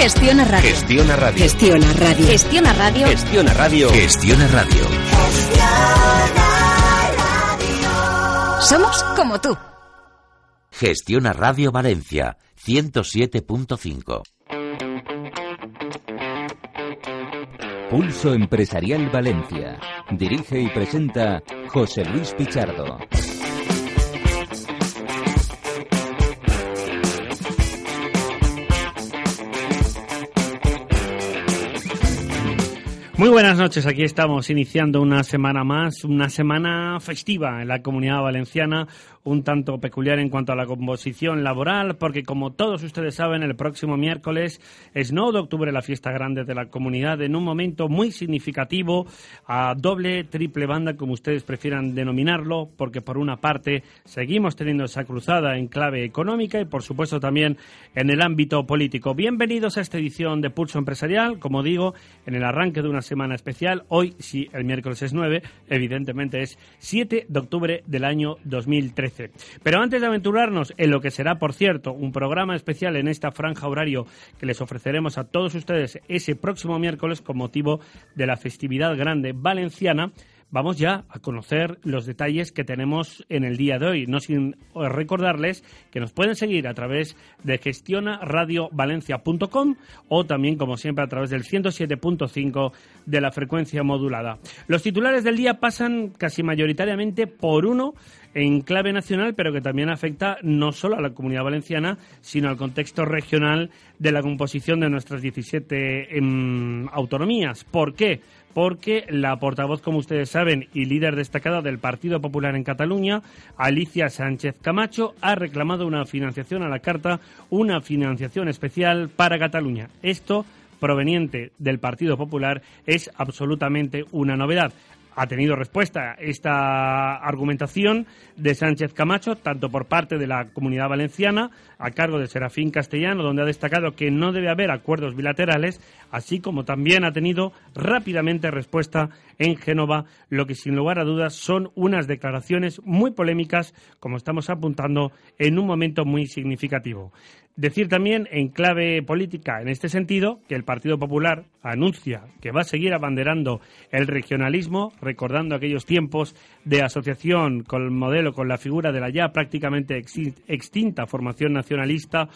Gestiona Radio. Gestiona Radio. Gestiona Radio. Gestiona Radio. Gestiona Radio. Gestiona Radio. Somos como tú. Gestiona Radio Valencia 107.5. Pulso Empresarial Valencia. Dirige y presenta José Luis Pichardo. Muy buenas noches, aquí estamos iniciando una semana más, una semana festiva en la comunidad valenciana, un tanto peculiar en cuanto a la composición laboral, porque como todos ustedes saben, el próximo miércoles es 9 de octubre la fiesta grande de la comunidad, en un momento muy significativo, a doble, triple banda, como ustedes prefieran denominarlo, porque por una parte seguimos teniendo esa cruzada en clave económica y por supuesto también en el ámbito político. Bienvenidos a esta edición de Pulso Empresarial, como digo, en el arranque de una semana especial. Hoy, si el miércoles es 9, evidentemente es 7 de octubre del año 2013. Pero antes de aventurarnos en lo que será, por cierto, un programa especial en esta franja horario que les ofreceremos a todos ustedes ese próximo miércoles con motivo de la festividad grande valenciana, vamos ya a conocer los detalles que tenemos en el día de hoy. No sin recordarles que nos pueden seguir a través de gestionaradiovalencia.com o también, como siempre, a través del 107.5 de la frecuencia modulada. Los titulares del día pasan casi mayoritariamente por uno en clave nacional, pero que también afecta no solo a la comunidad valenciana, sino al contexto regional de la composición de nuestras 17 em, autonomías. ¿Por qué? Porque la portavoz, como ustedes saben, y líder destacada del Partido Popular en Cataluña, Alicia Sánchez Camacho, ha reclamado una financiación a la carta, una financiación especial para Cataluña. Esto proveniente del Partido Popular es absolutamente una novedad ha tenido respuesta esta argumentación de Sánchez Camacho, tanto por parte de la comunidad valenciana, a cargo de Serafín Castellano, donde ha destacado que no debe haber acuerdos bilaterales, así como también ha tenido rápidamente respuesta en Génova, lo que sin lugar a dudas son unas declaraciones muy polémicas, como estamos apuntando, en un momento muy significativo. Decir también, en clave política, en este sentido, que el Partido Popular anuncia que va a seguir abanderando el regionalismo, recordando aquellos tiempos de asociación con el modelo, con la figura de la ya prácticamente extinta formación nacionalista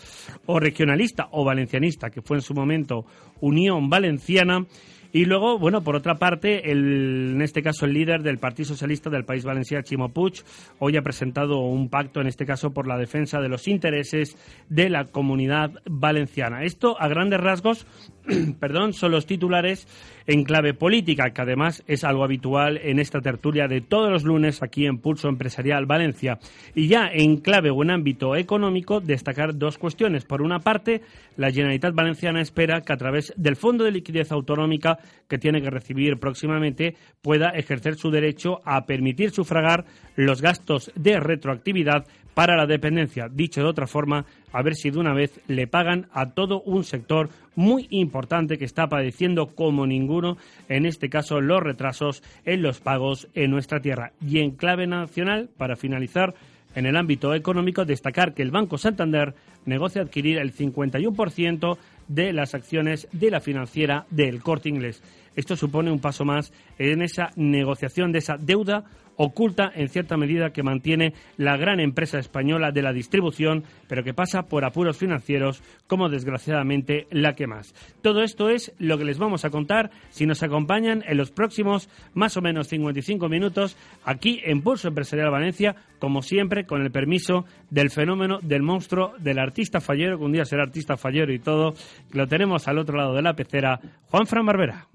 o regionalista o valencianista, que fue en su momento Unión Valenciana, y luego, bueno, por otra parte, el, en este caso el líder del Partido Socialista del País Valenciano, Chimo Puig, hoy ha presentado un pacto, en este caso por la defensa de los intereses de la comunidad valenciana. Esto, a grandes rasgos, perdón, son los titulares en clave política, que además es algo habitual en esta tertulia de todos los lunes aquí en Pulso Empresarial Valencia. Y ya en clave o en ámbito económico, destacar dos cuestiones. Por una parte, la Generalitat Valenciana espera que a través del Fondo de Liquidez Autonómica que tiene que recibir próximamente pueda ejercer su derecho a permitir sufragar los gastos de retroactividad para la dependencia. Dicho de otra forma, a ver si de una vez le pagan a todo un sector muy importante que está padeciendo como ninguno, en este caso, los retrasos en los pagos en nuestra tierra. Y en clave nacional, para finalizar, en el ámbito económico, destacar que el Banco Santander negocia adquirir el 51% de las acciones de la financiera del corte inglés. Esto supone un paso más en esa negociación de esa deuda oculta en cierta medida que mantiene la gran empresa española de la distribución, pero que pasa por apuros financieros como desgraciadamente la que más. Todo esto es lo que les vamos a contar si nos acompañan en los próximos más o menos 55 minutos aquí en Pulso Empresarial Valencia, como siempre con el permiso del fenómeno del monstruo del artista fallero, que un día será artista fallero y todo, lo tenemos al otro lado de la pecera, Juan Fran Barbera.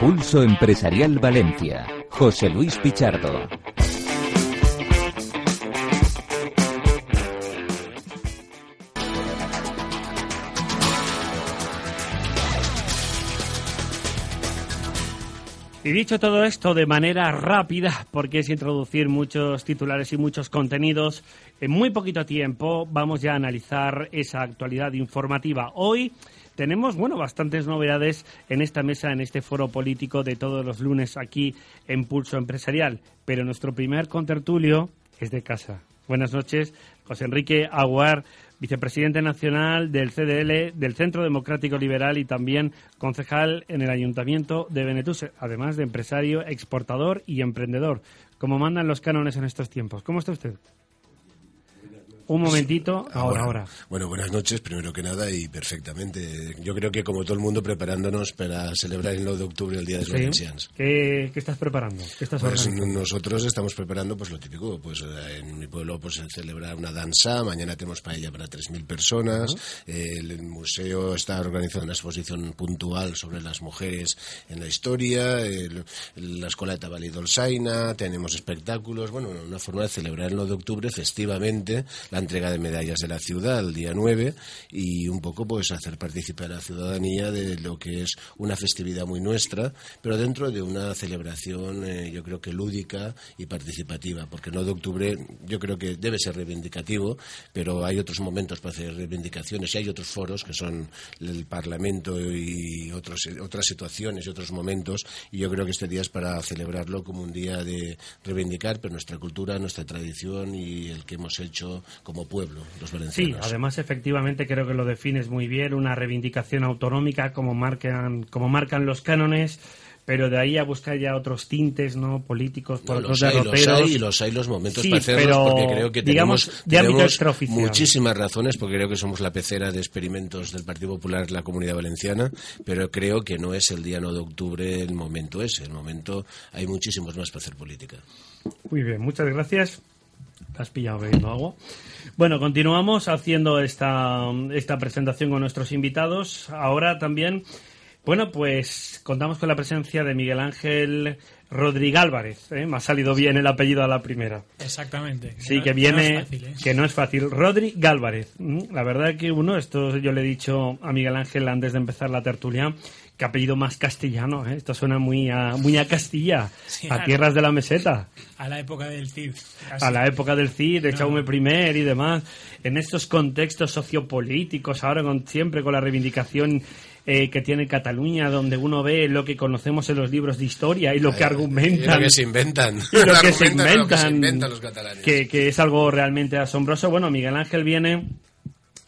Pulso Empresarial Valencia. José Luis Pichardo. Y dicho todo esto de manera rápida, porque es introducir muchos titulares y muchos contenidos, en muy poquito tiempo vamos ya a analizar esa actualidad informativa. Hoy tenemos, bueno, bastantes novedades en esta mesa, en este foro político de todos los lunes aquí en Pulso Empresarial. Pero nuestro primer contertulio es de casa. Buenas noches, José Enrique Aguar vicepresidente nacional del CDL, del Centro Democrático Liberal y también concejal en el Ayuntamiento de Benetús, además de empresario, exportador y emprendedor. Como mandan los cánones en estos tiempos. ¿Cómo está usted? Un momentito, Ah, ahora, ahora. Bueno, buenas noches, primero que nada, y perfectamente. Yo creo que como todo el mundo preparándonos para celebrar el 9 de octubre el Día de los Sí. ¿Qué, qué estás preparando? ¿Qué estás Pues nosotros estamos preparando pues lo típico, pues eh, en mi pueblo pues se celebra una danza, mañana tenemos paella para 3.000 personas, el museo está organizando una exposición puntual sobre las mujeres en la historia, el- la escuela de Tabalí Dolsaina, tenemos espectáculos, bueno, una forma de celebrar el 9 de octubre festivamente la entrega de medallas de la ciudad el día 9 y un poco pues hacer participar a la ciudadanía de lo que es una festividad muy nuestra, pero dentro de una celebración eh, yo creo que lúdica y participativa, porque el 9 de octubre yo creo que debe ser reivindicativo, pero hay otros momentos para hacer reivindicaciones y hay otros foros que son el Parlamento y otros, otras situaciones y otros momentos y yo creo que este día es para celebrarlo como un día de reivindicar pero nuestra cultura, nuestra tradición y el que hemos hecho como pueblo, los Sí, valencianos. además efectivamente creo que lo defines muy bien, una reivindicación autonómica como marcan, como marcan los cánones, pero de ahí a buscar ya otros tintes no políticos por No, los hay, los hay y los hay los momentos Sí, para hacerlos pero, porque creo que digamos, tenemos, tenemos muchísimas razones porque creo que somos la pecera de experimentos del Partido Popular en la Comunidad Valenciana pero creo que no es el día 9 de octubre el momento ese el momento hay muchísimos más para hacer política Muy bien, muchas gracias. Te has pillado bebiendo agua. Bueno, continuamos haciendo esta, esta presentación con nuestros invitados. Ahora también, bueno, pues contamos con la presencia de Miguel Ángel Rodríguez Álvarez. ¿eh? Me ha salido bien el apellido a la primera. Exactamente. Sí, no- que no viene, fácil, ¿eh? que no es fácil. Rodri Gálvarez. Mm, La verdad que uno, esto yo le he dicho a Miguel Ángel antes de empezar la tertulia, que apellido más castellano, ¿eh? Esto suena muy a, muy a Castilla, Sí, a a- tierras de la meseta A la época del CID. casi. a la época del CID, de Jaume I y demás, en estos contextos sociopolíticos, ahora con, siempre con la reivindicación eh, que tiene Cataluña, donde uno ve lo que conocemos en los libros de historia y lo que y argumentan. lo que se inventan y lo que se Argumentan lo que se inventan, inventan los catalanes que, que es algo realmente asombroso. Bueno, Miguel Ángel viene,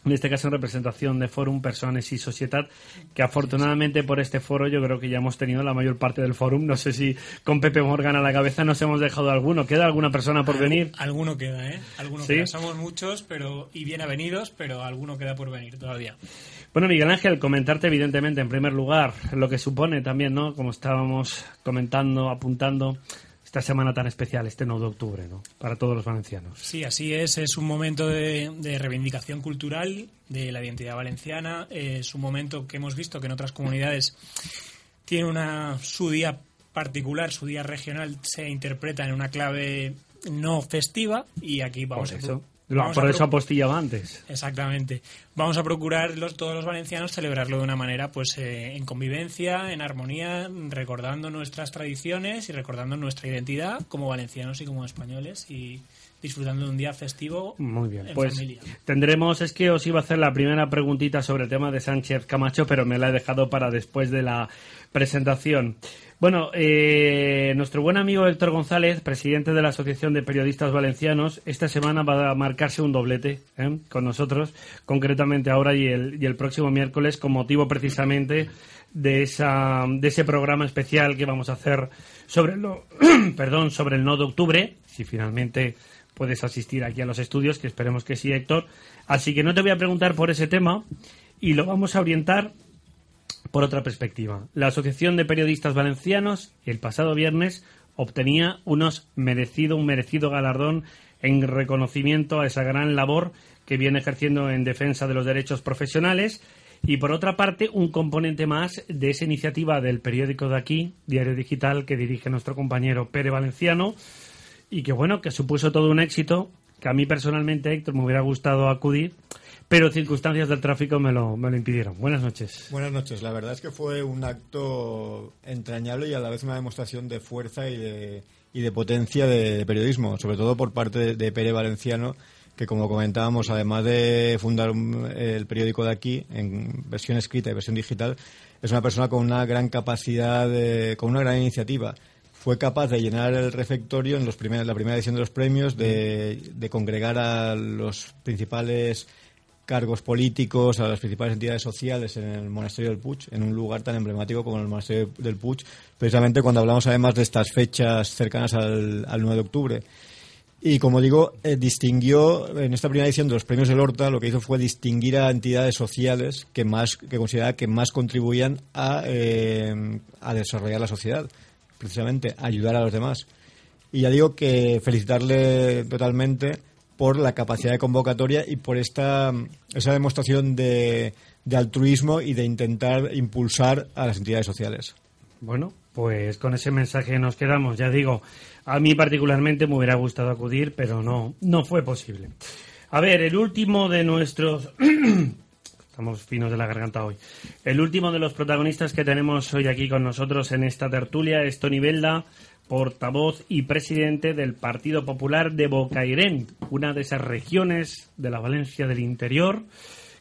en este caso en representación de Forum Personas y Sociedad, que afortunadamente por este foro yo creo que ya hemos tenido la mayor parte del forum. No sé si con Pepe Morgan a la cabeza nos hemos dejado alguno. ¿Queda alguna persona por venir? Alguno queda, ¿eh? Alguno ¿Sí? queda. Somos muchos pero y bien avenidos, pero alguno queda por venir todavía. Bueno, Miguel Ángel, comentarte evidentemente en primer lugar lo que supone también, ¿no? Como estábamos comentando, apuntando, esta semana tan especial, este 9 de octubre, ¿no? Para todos los valencianos. Sí, así es. Es un momento de, de reivindicación cultural de la identidad valenciana. Es un momento que hemos visto que en otras comunidades tiene una su día particular, su día regional se interpreta en una clave no festiva y aquí vamos a por eso apostillaba antes. Exactamente. Vamos a procurar los, todos los valencianos celebrarlo de una manera pues eh, en convivencia, en armonía, recordando nuestras tradiciones y recordando nuestra identidad como valencianos y como españoles y disfrutando de un día festivo Muy bien, en pues familia. tendremos, es que os iba a hacer la primera preguntita sobre el tema de Sánchez Camacho, pero me la he dejado para después de la presentación. Bueno, eh, nuestro buen amigo Héctor González, presidente de la Asociación de Periodistas Valencianos, esta semana va a marcarse un doblete ¿eh? con nosotros, concretamente ahora y el, y el próximo miércoles, con motivo precisamente de, esa, de ese programa especial que vamos a hacer sobre el, no- perdón, sobre el 9 de octubre, si finalmente puedes asistir aquí a los estudios, que esperemos que sí, Héctor. Así que no te voy a preguntar por ese tema y lo vamos a orientar por otra perspectiva. La Asociación de Periodistas Valencianos el pasado viernes obtenía unos merecido, un merecido galardón en reconocimiento a esa gran labor que viene ejerciendo en defensa de los derechos profesionales y por otra parte un componente más de esa iniciativa del periódico de aquí, Diario Digital, que dirige nuestro compañero Pere Valenciano y que bueno, que supuso todo un éxito, que a mí personalmente, Héctor, me hubiera gustado acudir, pero circunstancias del tráfico me lo, me lo impidieron. Buenas noches. Buenas noches. La verdad es que fue un acto entrañable y a la vez una demostración de fuerza y de, y de potencia de, periodismo, sobre todo por parte de, de Pere Valenciano, que como comentábamos, además de fundar el periódico de aquí en versión escrita y versión digital, es una persona con una gran capacidad, con una gran iniciativa. Fue capaz de llenar el refectorio en los la primera edición de los premios, de, congregar a los principales cargos políticos, a las principales entidades sociales en el monasterio del Puig, en un lugar tan emblemático como el monasterio del Puig, precisamente cuando hablamos además de estas fechas cercanas al, al 9 de octubre. Y como digo, eh, distinguió en esta primera edición de los premios del Horta, lo que hizo fue distinguir a entidades sociales que más que consideraba que más contribuían a, eh, a desarrollar la sociedad, precisamente ayudar a los demás. Y ya digo que felicitarle totalmente por la capacidad de convocatoria y por esta esa demostración de, de altruismo y de intentar impulsar a las entidades sociales. Bueno, pues con ese mensaje nos quedamos. Ya digo, a mí particularmente me hubiera gustado acudir, pero no, no fue posible. A ver, el último de nuestros... Estamos finos de la garganta hoy. El último de los protagonistas que tenemos hoy aquí con nosotros en esta tertulia es Tony Belda, portavoz y presidente del Partido Popular de Bocairén, una de esas regiones de la Valencia del interior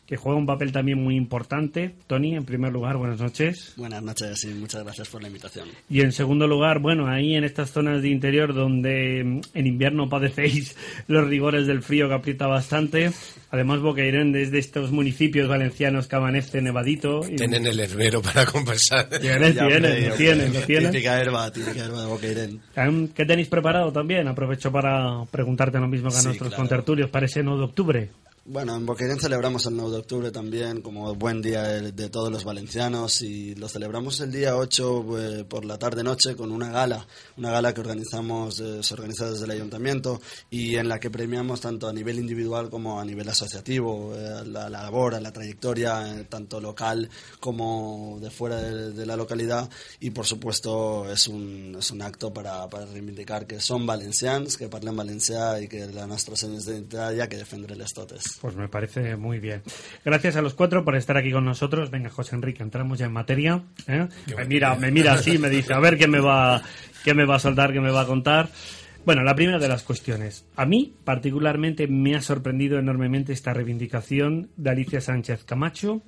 que juega un papel también muy importante. Tony, en primer lugar, buenas noches. Buenas noches y muchas gracias por la invitación. Y en segundo lugar, bueno, ahí en estas zonas de interior donde mm, en invierno padecéis los rigores del frío que aprieta bastante. Además, Bocairén es de estos municipios valencianos que amanece nevadito. Y... Tienen el hervero para compensar. Tienen, tienen, tienen, tienen. Típica herba, típica herba de Bocairén. ¿Qué tenéis preparado también? Aprovecho para preguntarte lo mismo que a nuestros contertulios para ese 9 de octubre. Bueno, en Boquerón celebramos el 9 de octubre también como buen día de, todos los valencianos y lo celebramos el día 8 eh, por la tarde-noche con una gala, una gala que organizamos, eh, se organiza desde el ayuntamiento y en la que premiamos tanto a nivel individual como a nivel asociativo eh, la, labor, la trayectoria tanto local como de fuera de, la localidad y por supuesto es un, es un acto para, para reivindicar que son valencians, que parlen valencià y que la nuestra señas de identidad que defender el estotes. Pues me parece muy bien. Gracias a los cuatro por estar aquí con nosotros. Venga, José Enrique, entramos ya en materia. ¿eh? Me mira, me mira así, me dice, a ver qué me va, qué me va a soltar, qué me va a contar. Bueno, la primera de las cuestiones. A mí, particularmente, me ha sorprendido enormemente esta reivindicación de Alicia Sánchez Camacho,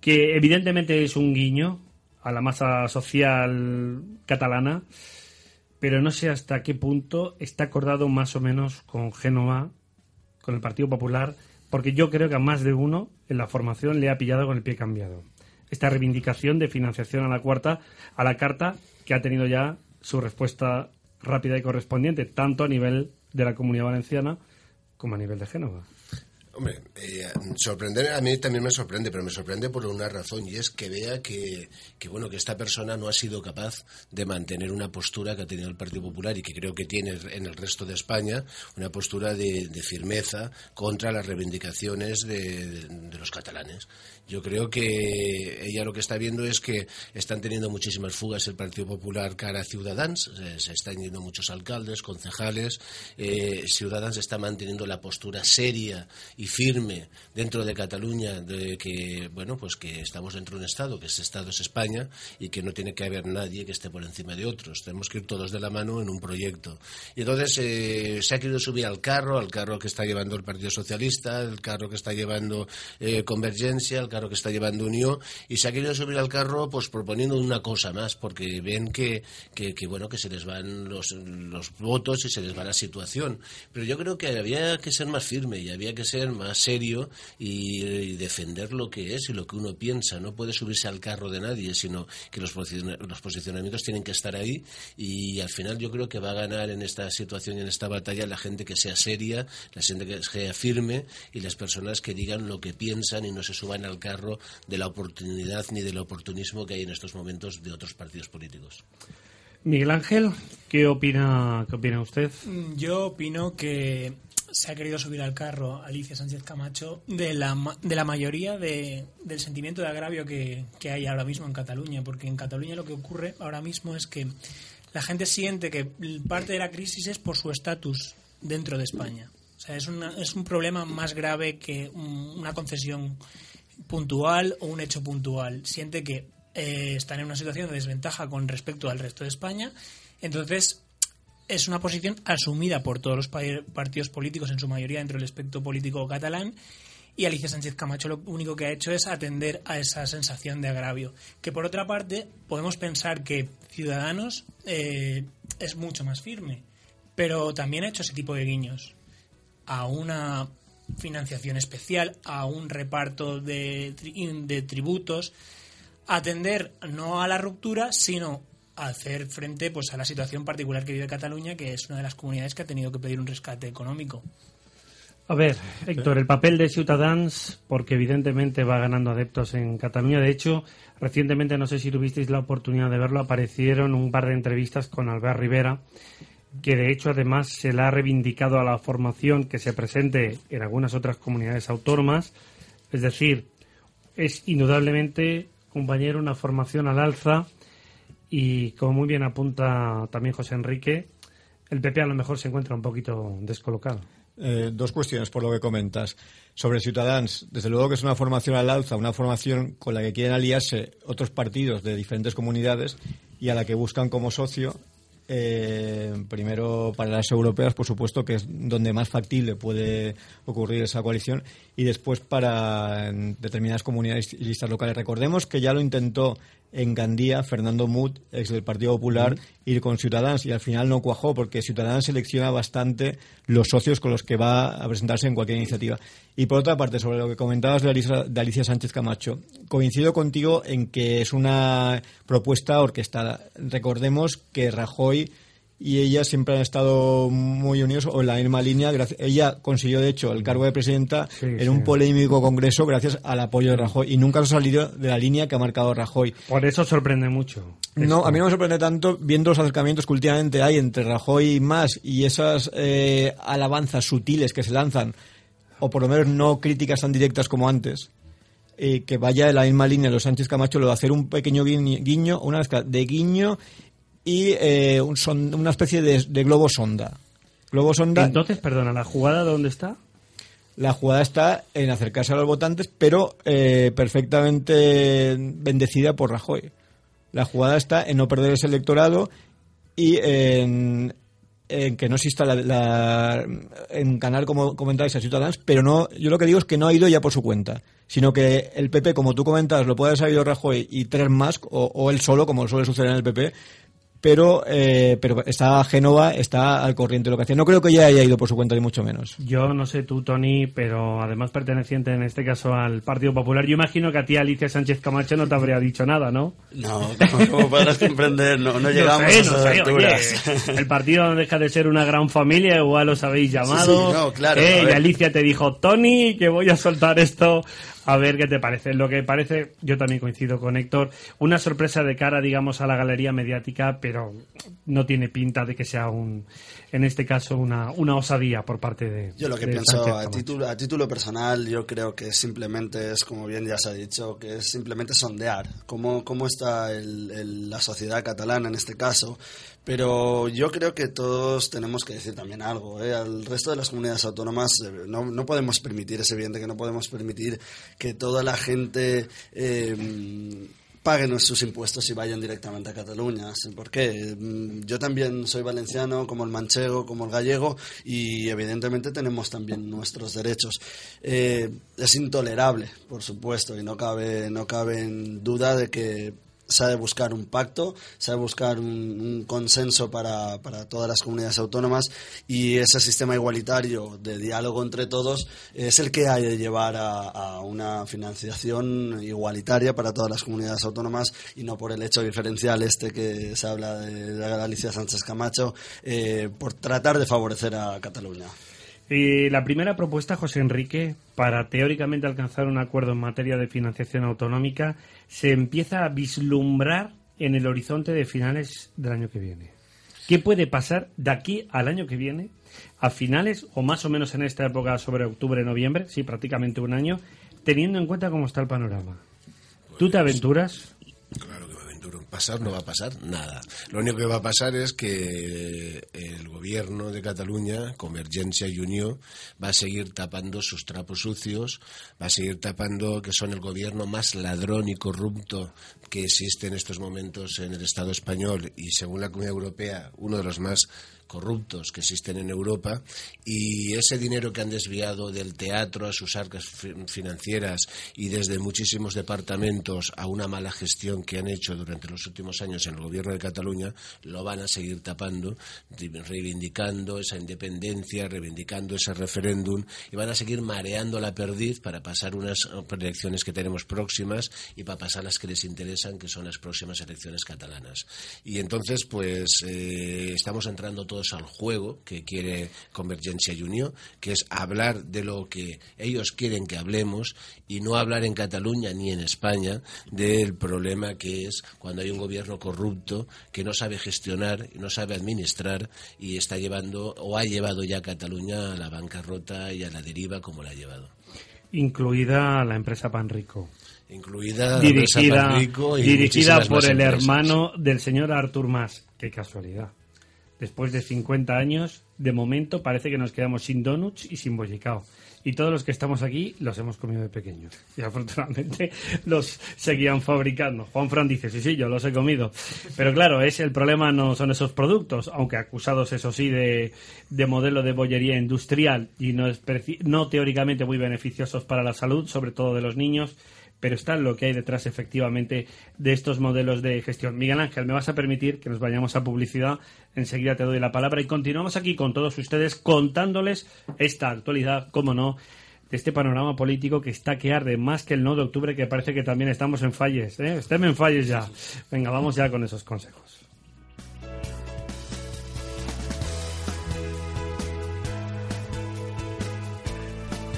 que evidentemente es un guiño a la masa social catalana, pero no sé hasta qué punto está acordado más o menos con Génova con el Partido Popular, porque yo creo que a más de uno en la formación le ha pillado con el pie cambiado. Esta reivindicación de financiación a la cuarta, a la carta, que ha tenido ya su respuesta rápida y correspondiente, tanto a nivel de la Comunidad Valenciana como a nivel de Génova. Hombre, eh, sorprender a mí también me sorprende, pero me sorprende por una razón y es que vea que, que, bueno que esta persona no ha sido capaz de mantener una postura que ha tenido el Partido Popular y que creo que tiene en el resto de España una postura de, firmeza contra las reivindicaciones de los catalanes. Yo creo que ella lo que está viendo es que están teniendo muchísimas fugas el Partido Popular cara a Ciudadanos, se, están yendo muchos alcaldes, concejales, eh, Ciudadanos está manteniendo la postura seria y firme dentro de Cataluña de que bueno pues que estamos dentro de un Estado, que ese Estado es España y que no tiene que haber nadie que esté por encima de otros, tenemos que ir todos de la mano en un proyecto. Y entonces eh, se ha querido subir al carro, al carro que está llevando el Partido Socialista, el carro que está llevando eh, Convergencia, el carro que está llevando Unión y se ha querido subir al carro pues proponiendo una cosa más porque ven que, que, bueno que se les van los, los votos y se les va la situación pero yo creo que había que ser más firme y había que ser más serio y, defender lo que es y lo que uno piensa no puede subirse al carro de nadie sino que los, los posicionamientos tienen que estar ahí y al final yo creo que va a ganar en esta situación y en esta batalla la gente que sea seria la gente que sea firme y las personas que digan lo que piensan y no se suban al carro de la oportunidad ni del oportunismo que hay en estos momentos de otros partidos políticos. Miguel Ángel, ¿qué opina, qué opina usted? Yo opino que se ha querido subir al carro Alicia Sánchez Camacho de la, de la mayoría de- del sentimiento de agravio que, que hay ahora mismo en Cataluña, porque en Cataluña lo que ocurre ahora mismo es que la gente siente que parte de la crisis es por su estatus dentro de España. O sea, es, una- es un problema más grave que un- una concesión puntual o un hecho puntual. Siente que eh, están en una situación de desventaja con respecto al resto de España. Entonces, es una posición asumida por todos los pa- partidos políticos, en su mayoría dentro del espectro político catalán. Y Alicia Sánchez Camacho lo único que ha hecho es atender a esa sensación de agravio. Que por otra parte, podemos pensar que Ciudadanos eh, es mucho más firme, pero también ha hecho ese tipo de guiños a una financiación especial, a un reparto de, tri- de tributos, atender no a la ruptura, sino hacer frente pues a la situación particular que vive Cataluña, que es una de las comunidades que ha tenido que pedir un rescate económico. A ver, Héctor, el papel de Ciutadans, porque evidentemente va ganando adeptos en Cataluña. De hecho, recientemente, no sé si tuvisteis la oportunidad de verlo, aparecieron un par de entrevistas con Albert Rivera, que de hecho además se le ha reivindicado a la formación que se presente en algunas otras comunidades autónomas. Es decir, es indudablemente, compañero, una formación al alza y como muy bien apunta también José Enrique, el PP a lo mejor se encuentra un poquito descolocado. Eh, dos cuestiones por lo que comentas. Sobre Ciudadanos, desde luego que es una formación al alza, una formación con la que quieren aliarse otros partidos de diferentes comunidades y a la que buscan como socio, eh, primero para las europeas, por supuesto, que es donde más factible puede ocurrir esa coalición, y después para determinadas comunidades y listas locales. Recordemos que ya lo intentó en Gandía Fernando Mut, ex del Partido Popular, ir con Ciudadanos y al final no cuajó porque Ciudadanos selecciona bastante los socios con los que va a presentarse en cualquier iniciativa. Y por otra parte, sobre lo que comentabas de Alicia, de Alicia Sánchez Camacho, coincido contigo en que es una propuesta orquestada. Recordemos que Rajoy y ella siempre han estado muy unidos o en la misma línea. Ella consiguió, de hecho, el cargo de presidenta Sí, en sí. un polémico congreso gracias al apoyo de Rajoy y nunca ha salido de la línea que ha marcado Rajoy. Por eso sorprende mucho. No, esto. a mí no me sorprende tanto viendo los acercamientos que últimamente hay entre Rajoy y más y esas eh, alabanzas sutiles que se lanzan, o por lo menos no críticas tan directas como antes, eh, que vaya en la misma línea los Sánchez Camacho, lo de hacer un pequeño guiño, guiño, una mezcla de guiño y eh, un son- una especie de, de globo sonda. Globo sonda. Entonces, perdona, ¿la jugada dónde está? La jugada está en acercarse a los votantes, pero eh, perfectamente bendecida por Rajoy. La jugada está en no perder ese electorado y en, en que no exista la, la- en ganar, como comentáis, a Ciudadanos, pero no, yo lo que digo es que no ha ido ya por su cuenta, sino que el PP, como tú comentas, lo puede haber sabido Rajoy y tres más, o, o él solo, como suele suceder en el PP, pero, eh, pero está Génova, está al corriente de lo que hacía. No creo que ya haya ido por su cuenta, ni mucho menos. Yo no sé tú, Tony, pero además perteneciente en este caso al Partido Popular, yo imagino que a ti Alicia Sánchez Camacho no te habría dicho nada, ¿no? No, como, como podrás comprender, no, no llegamos sé, a esas no sé, alturas. oye, el partido no deja de ser una gran familia, igual os habéis llamado. Sí, sí, no, claro, eh, y. Alicia te dijo, Tony, que voy a soltar esto, a ver qué te parece. Lo que parece, yo también coincido con Héctor, una sorpresa de cara, digamos, a la galería mediática, pero no tiene pinta de que sea un, en este caso, una, una osadía por parte de. Yo lo que pienso Sánchez a título, a título personal, yo creo que simplemente es, como bien ya se ha dicho, que es simplemente sondear cómo, cómo está el- el- la sociedad catalana en este caso. Pero yo creo que todos tenemos que decir también algo. ¿eh? Al resto de las comunidades autónomas eh, no, no podemos permitir, es evidente que no podemos permitir que toda la gente... eh, paguen sus impuestos y vayan directamente a Cataluña. ¿Por qué? Mm, Yo también soy valenciano, como el manchego, como el gallego, y evidentemente tenemos también nuestros derechos. Eh, es intolerable, por supuesto, y no cabe, no cabe en duda de que de buscar un pacto, de buscar un, consenso para, para todas las comunidades autónomas y ese sistema igualitario de diálogo entre todos es el que hay de llevar a, una financiación igualitaria para todas las comunidades autónomas y no por el hecho diferencial este que se habla de, de Alicia Sánchez Camacho eh, por tratar de favorecer a Cataluña. Y la primera propuesta, José Enrique, para teóricamente alcanzar un acuerdo en materia de financiación autonómica, se empieza a vislumbrar en el horizonte de finales del año que viene. ¿Qué puede pasar de aquí al año que viene, a finales o más o menos en esta época sobre octubre, noviembre, sí, prácticamente un año, teniendo en cuenta cómo está el panorama? ¿Tú te aventuras? Claro. Pasar no va a pasar nada. Lo único que va a pasar es que el gobierno de Cataluña, Convergencia y Unión, va a seguir tapando sus trapos sucios, va a seguir tapando que son el gobierno más ladrón y corrupto que existe en estos momentos en el Estado español y, según la Comunidad Europea, uno de los más corruptos que existen en Europa y ese dinero que han desviado del teatro a sus arcas fi- financieras y desde muchísimos departamentos a una mala gestión que han hecho durante los últimos años en el gobierno de Cataluña lo van a seguir tapando, di- reivindicando esa independencia, reivindicando ese referéndum y van a seguir mareando la perdiz para pasar unas eh, elecciones que tenemos próximas y para pasar las que les interesan, que son las próximas elecciones catalanas. Y entonces, pues, eh, estamos entrando todos al juego que quiere Convergencia y Unión, que es hablar de lo que ellos quieren que hablemos y no hablar en Cataluña ni en España del problema que es cuando hay un gobierno corrupto que no sabe gestionar, no sabe administrar y está llevando o ha llevado ya a Cataluña a la bancarrota y a la deriva como la ha llevado. Incluida la empresa Panrico. Incluida la empresa Dirigida, Panrico y dirigida por el empresas. hermano del señor Artur Mas. Qué casualidad. Después de 50 años, de momento parece que nos quedamos sin donuts y sin bollicao. Y todos los que estamos aquí los hemos comido de pequeños. Y afortunadamente los seguían fabricando. Juan Fran dice, sí, sí, yo los he comido. Pero claro, es el problema no son esos productos, aunque acusados, eso sí, de, de modelo de bollería industrial y no, es no teóricamente muy beneficiosos para la salud, sobre todo de los niños pero está lo que hay detrás efectivamente de estos modelos de gestión. Miguel Ángel, me vas a permitir que nos vayamos a publicidad. Enseguida te doy la palabra y continuamos aquí con todos ustedes contándoles esta actualidad, como no, de este panorama político que está que arde más que el 9 de octubre, que parece que también estamos en falles. ¿eh? Estén en falles ya. Venga, vamos ya con esos consejos.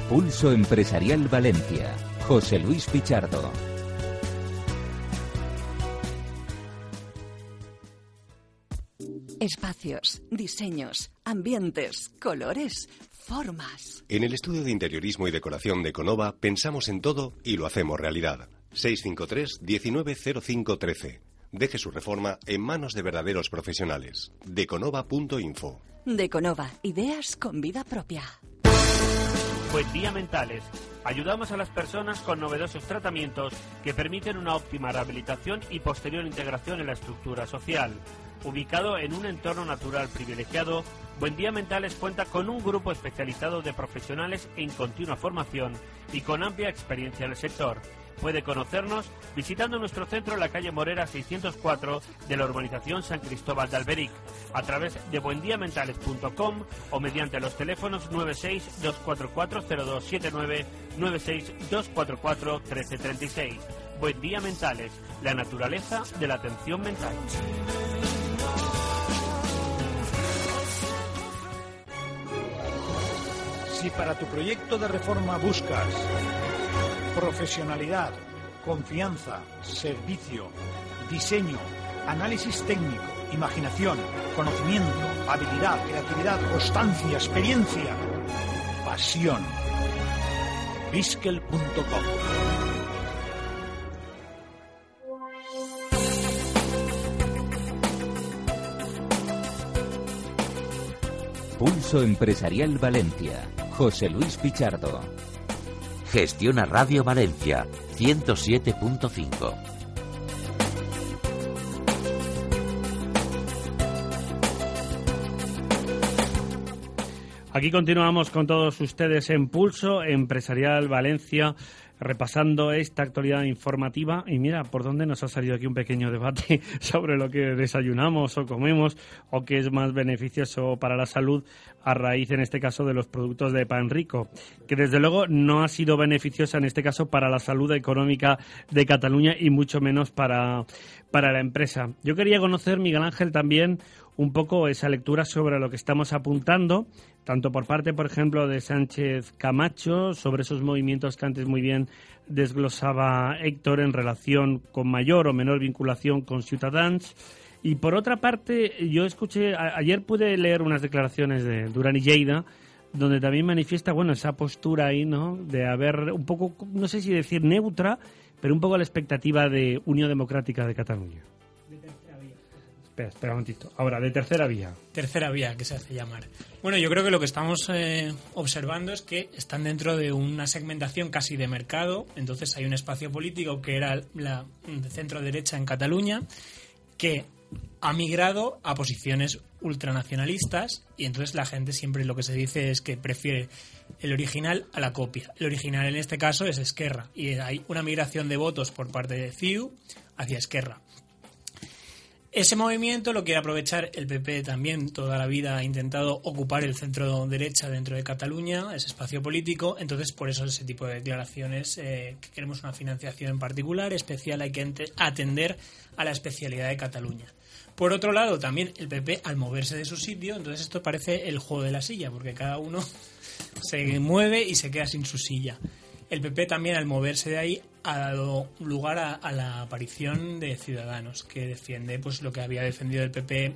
Pulso Empresarial Valencia. José Luis Pichardo. Espacios, diseños, ambientes, colores, formas. En el estudio de interiorismo y decoración de Conova pensamos en todo y lo hacemos realidad. 653 190513. Deje su reforma en manos de verdaderos profesionales. Deconova.info. Deconova, ideas con vida propia. Buen día mentales. Ayudamos a las personas con novedosos tratamientos que permiten una óptima rehabilitación y posterior integración en la estructura social. Ubicado en un entorno natural privilegiado, Buen Día Mentales cuenta con un grupo especializado de profesionales en continua formación y con amplia experiencia en el sector. Puede conocernos visitando nuestro centro en la calle Morera 604 de la urbanización San Cristóbal de Alberic a través de buendiamentales.com o mediante los teléfonos 96-244-0279, 96-244-1336. Buen Día Mentales, la naturaleza de la atención mental. Si para tu proyecto de reforma buscas profesionalidad, confianza, servicio, diseño, análisis técnico, imaginación, conocimiento, habilidad, creatividad, constancia, experiencia, pasión, biskel.com Pulso Empresarial Valencia. José Luis Pichardo. Gestiona Radio Valencia 107.5. Aquí continuamos con todos ustedes en Pulso Empresarial Valencia, repasando esta actualidad informativa. Y mira, por dónde nos ha salido aquí un pequeño debate sobre lo que desayunamos o comemos o qué es más beneficioso para la salud a raíz, en este caso, de los productos de pan rico, que desde luego no ha sido beneficiosa, en este caso, para la salud económica de Cataluña y mucho menos para, para la empresa. Yo quería conocer, Miguel Ángel, también un poco esa lectura sobre lo que estamos apuntando, tanto por parte, por ejemplo, de Sánchez Camacho, sobre esos movimientos que antes muy bien desglosaba Héctor en relación con mayor o menor vinculación con Ciutadans, Y por otra parte, yo escuché, ayer pude leer unas declaraciones de Durán y Lleida, donde también manifiesta, bueno, esa postura ahí, ¿no? De haber un poco, no sé si decir neutra, pero un poco la expectativa de Unión Democrática de Cataluña. Espera, espera un momentito. Ahora, de tercera vía. Tercera vía, que se hace llamar. Bueno, yo creo que lo que estamos eh, observando es que están dentro de una segmentación casi de mercado. Entonces hay un espacio político que era la de centro derecha en Cataluña que ha migrado a posiciones ultranacionalistas y entonces la gente siempre lo que se dice es que prefiere el original a la copia. El original en este caso es Esquerra y hay una migración de votos por parte de CIU hacia Esquerra. Ese movimiento lo quiere aprovechar el PP también. Toda la vida ha intentado ocupar el centro derecha dentro de Cataluña, ese espacio político. Entonces, por eso ese tipo de declaraciones, eh, que queremos una financiación en particular, especial, hay que atender a la especialidad de Cataluña. Por otro lado, también el PP, al moverse de su sitio, entonces esto parece el juego de la silla, porque cada uno se mueve y se queda sin su silla. El PP también, al moverse de ahí, ha dado lugar a, la aparición de Ciudadanos, que defiende pues lo que había defendido el PP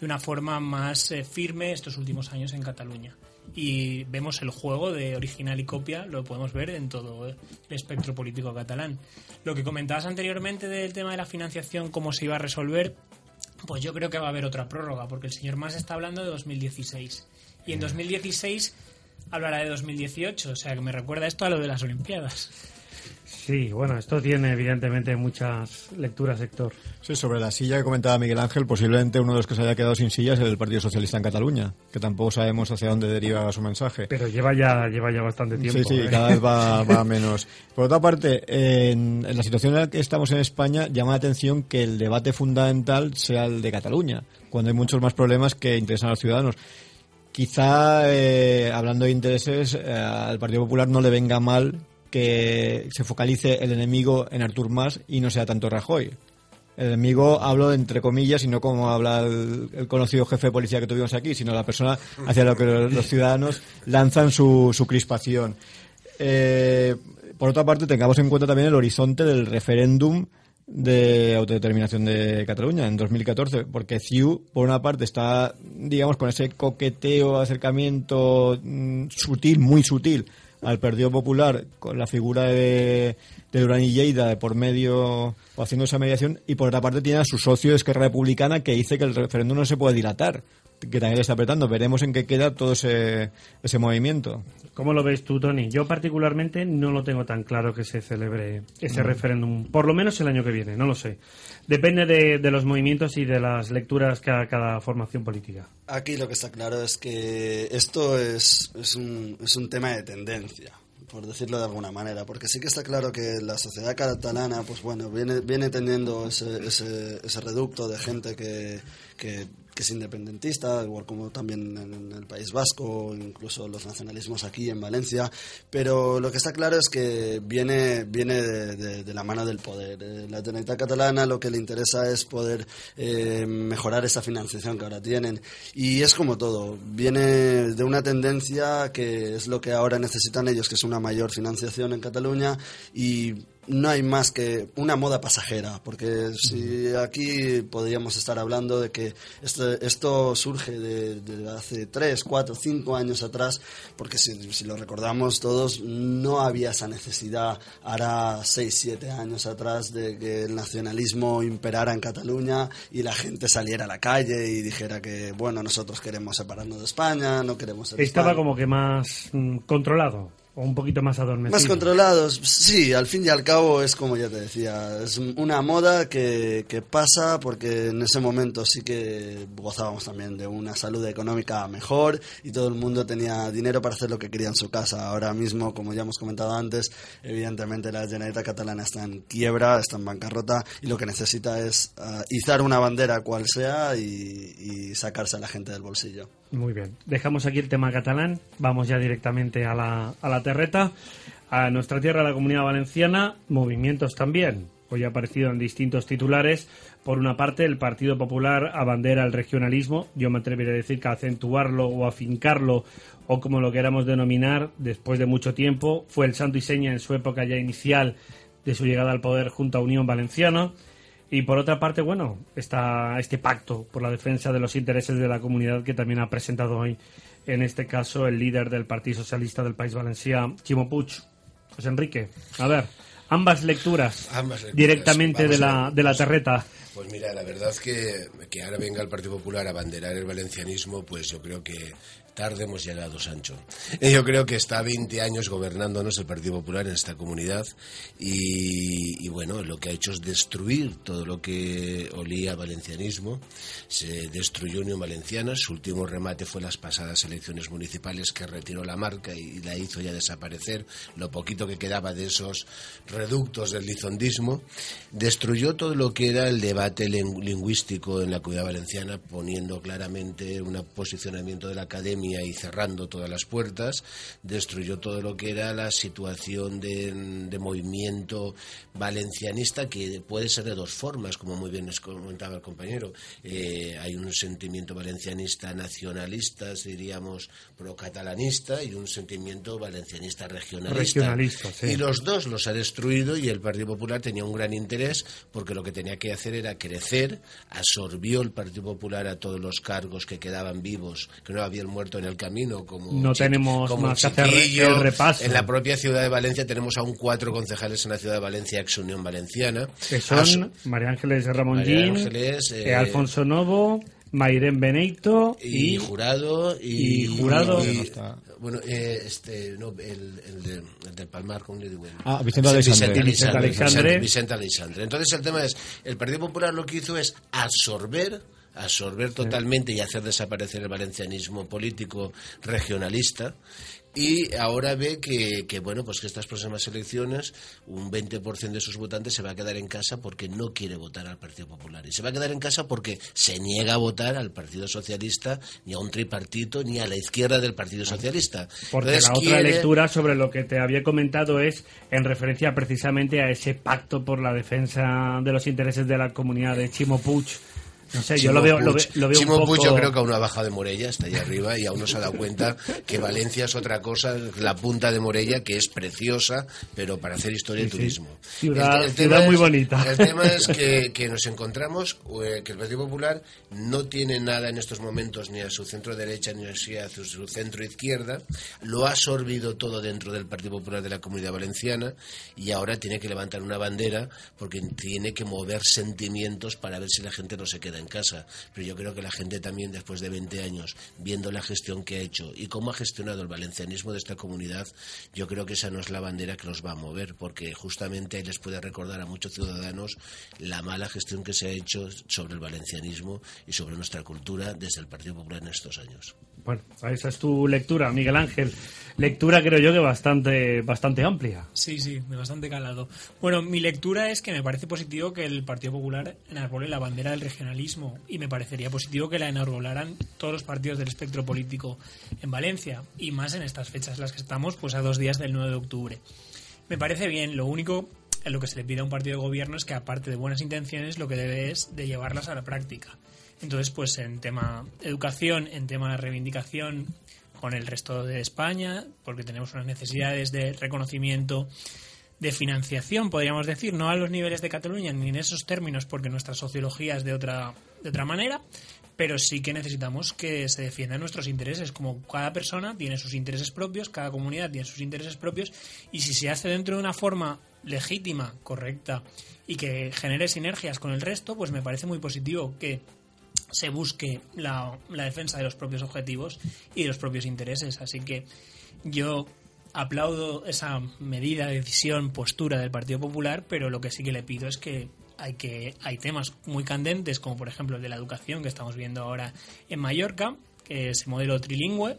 de una forma más eh, firme estos últimos años en Cataluña. Y vemos el juego de original y copia, lo podemos ver en todo el espectro político catalán. Lo que comentabas anteriormente del tema de la financiación, cómo se iba a resolver, pues yo creo que va a haber otra prórroga, porque el señor Mas está hablando de 2016. Y en 2016 hablará de 2018, o sea que me recuerda esto a lo de las Olimpiadas. Sí, bueno, esto tiene evidentemente muchas lecturas, Héctor. Sí, sobre la silla que comentaba Miguel Ángel, posiblemente uno de los que se haya quedado sin silla es el Partido Socialista en Cataluña, que tampoco sabemos hacia dónde deriva su mensaje. Pero lleva ya, lleva ya bastante tiempo. Sí, sí, ¿eh? cada vez va, va menos. Por otra parte, en, en, la situación en la que estamos en España, llama la atención que el debate fundamental sea el de Cataluña, cuando hay muchos más problemas que interesan a los ciudadanos. Quizá, eh, hablando de intereses, eh, al Partido Popular no le venga mal que se focalice el enemigo en Artur Mas y no sea tanto Rajoy. El enemigo hablo entre comillas y no como habla el, conocido jefe de policía que tuvimos aquí, sino la persona hacia la que los, ciudadanos lanzan su, su crispación. Eh, por otra parte, tengamos en cuenta también el horizonte del referéndum de autodeterminación de Cataluña en 2014, porque CIU, por una parte, está, digamos, con ese coqueteo, acercamiento mm, sutil, muy sutil, al Partido Popular, con la figura de, de Durán y Lleida de por medio, o haciendo esa mediación, y por otra parte tiene a su socio de Esquerra Republicana que dice que el referéndum no se puede dilatar que también le está apretando. Veremos en qué queda todo ese, ese movimiento. ¿Cómo lo ves tú, Tony? Yo particularmente no lo tengo tan claro que se celebre ese referéndum, por lo menos el año que viene, no lo sé. Depende de, de los movimientos y de las lecturas que haga cada formación política. Aquí lo que está claro es que esto es, es, un, es un tema de tendencia por decirlo de alguna manera, porque sí que está claro que la sociedad catalana, pues bueno, viene, viene teniendo ese, ese, ese reducto de gente que, que que es independentista, igual como también en, el País Vasco, incluso los nacionalismos aquí en Valencia, pero lo que está claro es que viene, viene de, la mano del poder. Eh, la Generalitat catalana lo que le interesa es poder eh, mejorar esa financiación que ahora tienen. Y es como todo, viene de una tendencia que es lo que ahora necesitan ellos, que es una mayor financiación en Cataluña y no hay más que una moda pasajera, porque si aquí podríamos estar hablando de que esto, esto surge de, hace 3, 4, 5 años atrás, porque si, si, lo recordamos todos, no había esa necesidad, ahora 6, 7 años atrás, de que el nacionalismo imperara en Cataluña y la gente saliera a la calle y dijera que, bueno, nosotros queremos separarnos de España, no queremos ser Estaba como que más mm, controlado un poquito más adormecido. Más controlados, sí, al fin y al cabo es como ya te decía, es una moda que, pasa porque en ese momento sí que gozábamos también de una salud económica mejor y todo el mundo tenía dinero para hacer lo que quería en su casa. Ahora mismo, como ya hemos comentado antes, evidentemente la Generalitat catalana está en quiebra, está en bancarrota y lo que necesita es uh, izar una bandera cual sea y sacarse a la gente del bolsillo. Muy bien. Dejamos aquí el tema catalán. Vamos ya directamente a la, a la terreta. A nuestra tierra, la comunidad valenciana, movimientos también. Hoy ha aparecido en distintos titulares. Por una parte, el Partido Popular abandera el regionalismo. Yo me atrevería a decir que acentuarlo o afincarlo, o como lo queramos denominar, después de mucho tiempo, fue el santo y seña en su época ya inicial de su llegada al poder junto a Unión Valenciana. Y por otra parte, bueno, está este pacto por la defensa de los intereses de la comunidad que también ha presentado hoy, en este caso, el líder del Partido Socialista del País Valencià, Chimo Puig. José Enrique, a ver, ambas lecturas, Ambas lecturas. directamente de Vamos la, de la terreta. Pues mira, la verdad que, que ahora venga el Partido Popular a banderar el valencianismo, pues yo creo que tarde hemos llegado, Sancho. Y Yo creo que está 20 años gobernándonos el Partido Popular en esta comunidad y, bueno, lo que ha hecho es destruir todo lo que olía a valencianismo. Se destruyó Unión Valenciana, su último remate fue las pasadas elecciones municipales que retiró la marca y la hizo ya desaparecer, lo poquito que quedaba de esos reductos del lizondismo. Destruyó todo lo que era el debate lingüístico en la comunidad valenciana, poniendo claramente un posicionamiento de la academia y cerrando todas las puertas. Destruyó todo lo que era la situación de, de movimiento valencianista, que puede ser de dos formas, como muy bien nos comentaba el compañero. Eh, hay un sentimiento valencianista nacionalista, diríamos pro-catalanista, y un sentimiento valencianista regionalista. Regionalista, sí. Y los dos los ha destruido y el Partido Popular tenía un gran interés porque lo que tenía que hacer era crecer, absorbió el Partido Popular a todos los cargos que quedaban vivos, que no habían muerto en el camino, como No tenemos como más que hacer el repaso. En la propia ciudad de Valencia tenemos aún cuatro concejales en la ciudad de Valencia, ex Unión Valenciana. Que son As- María Ángeles Ramón María Gin, Ángeles, eh, eh, Alfonso Novo, Mairén Beneito y, y, jurado y, y Jurado. y- No bueno eh, este no el, el, de- el del Palmar ¿cómo le digo? Ah, Vicente Alexandre. Vicente Alexandre, Vicente Alexandre. Vicente- Vicente Alexandre. entonces el tema es el Partido Popular lo que hizo es absorber absorber totalmente y hacer desaparecer el valencianismo político regionalista y ahora ve que, que, bueno pues que estas próximas elecciones un 20% de sus votantes se va a quedar en casa porque no quiere votar al Partido Popular. Y se va a quedar en casa porque se niega a votar al Partido Socialista ni a un tripartito ni a la izquierda del Partido Socialista. Porque Entonces la otra quiere- lectura sobre lo que te había comentado es en referencia precisamente a ese pacto por la defensa de los intereses de la comunidad de Chimo Puig. No sé, yo lo veo, lo, lo veo Chimo un poco... Puig yo creo que aún ha bajado de Morella, está ahí arriba y aún no se ha dado cuenta que Valencia es otra cosa, la punta de Morella, que es preciosa, pero para hacer historia y Sí, sí. turismo. Ciudad- ciudad muy bonita. El tema es que, que nos encontramos, eh, que el Partido Popular no tiene nada en estos momentos ni a su centro derecha ni a su centro izquierda, lo ha absorbido todo dentro del Partido Popular de la Comunidad Valenciana y ahora tiene que levantar una bandera porque tiene que mover sentimientos para ver si la gente no se queda en casa. Pero yo creo que la gente también, después de 20 años, viendo la gestión que ha hecho y cómo ha gestionado el valencianismo de esta comunidad, yo creo que esa no es la bandera que los va a mover, porque justamente les puede recordar a muchos ciudadanos la mala gestión que se ha hecho sobre el valencianismo y sobre nuestra cultura desde el Partido Popular en estos años. Bueno, esa es tu lectura, Miguel Ángel. Lectura creo yo que bastante, bastante amplia. Sí, sí, de bastante calado. Bueno, mi lectura es que me parece positivo que el Partido Popular enarbole la bandera del regionalismo y me parecería positivo que la enarbolaran todos los partidos del espectro político en Valencia y más en estas fechas en las que estamos, pues a dos días del 9 de octubre. Me parece bien, lo único en lo que se le pide a un partido de gobierno es que aparte de buenas intenciones lo que debe es de llevarlas a la práctica. Entonces, pues en tema educación, en tema reivindicación con el resto de España, porque tenemos unas necesidades de reconocimiento, de financiación, podríamos decir, no a los niveles de Cataluña ni en esos términos, porque nuestra sociología es de otra, de otra manera, pero sí que necesitamos que se defiendan nuestros intereses. Como cada persona tiene sus intereses propios, cada comunidad tiene sus intereses propios, y si se hace dentro de una forma legítima, correcta, y que genere sinergias con el resto, pues me parece muy positivo que se busque la, defensa de los propios objetivos y de los propios intereses. Así que yo aplaudo esa medida, decisión, postura del Partido Popular, pero lo que sí que le pido es que hay que hay temas muy candentes, como por ejemplo el de la educación que estamos viendo ahora en Mallorca, que es el modelo trilingüe,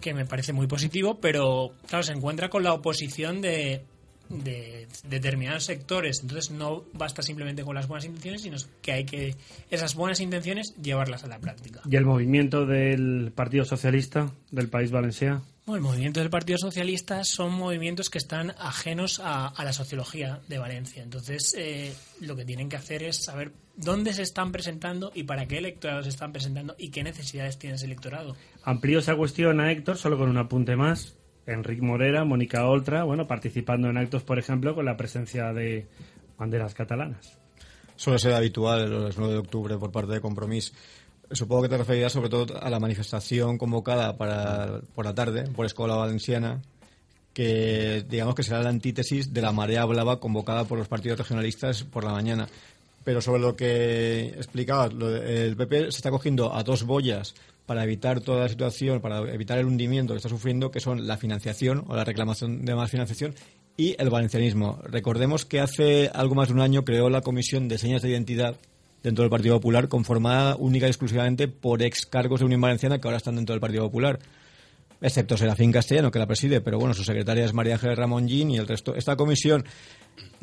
que me parece muy positivo, pero claro, se encuentra con la oposición de, de determinados sectores. Entonces no basta simplemente con las buenas intenciones, sino que hay que esas buenas intenciones llevarlas a la práctica. ¿Y el movimiento del Partido Socialista del País Valencià? Bueno, el movimiento del Partido Socialista son movimientos que están ajenos a, a la sociología de Valencia. Entonces, eh, lo que tienen que hacer es saber dónde se están presentando y para qué electorado se están presentando y qué necesidades tiene ese electorado. Amplío esa cuestión a Héctor, solo con un apunte más. Enrique Morera, Mónica Oltra, bueno, participando en actos, por ejemplo, con la presencia de banderas catalanas. suele ser habitual el 9 de octubre por parte de Compromís. Supongo que te referirás sobre todo a la manifestación convocada para por la tarde por Escuela Valenciana, que digamos que será la antítesis de la marea blava convocada por los partidos regionalistas por la mañana. Pero sobre lo que explicaba, el PP se está cogiendo a dos boyas para evitar toda la situación, para evitar el hundimiento que está sufriendo, que son la financiación o la reclamación de más financiación y el valencianismo. Recordemos que hace algo más de un año creó la Comisión de Señas de Identidad dentro del Partido Popular, conformada única y exclusivamente por ex cargos de Unión Valenciana que ahora están dentro del Partido Popular. Excepto Serafín Castellano, que la preside, pero bueno, su secretaria es María Ángel Ramón Gin y el resto. Esta comisión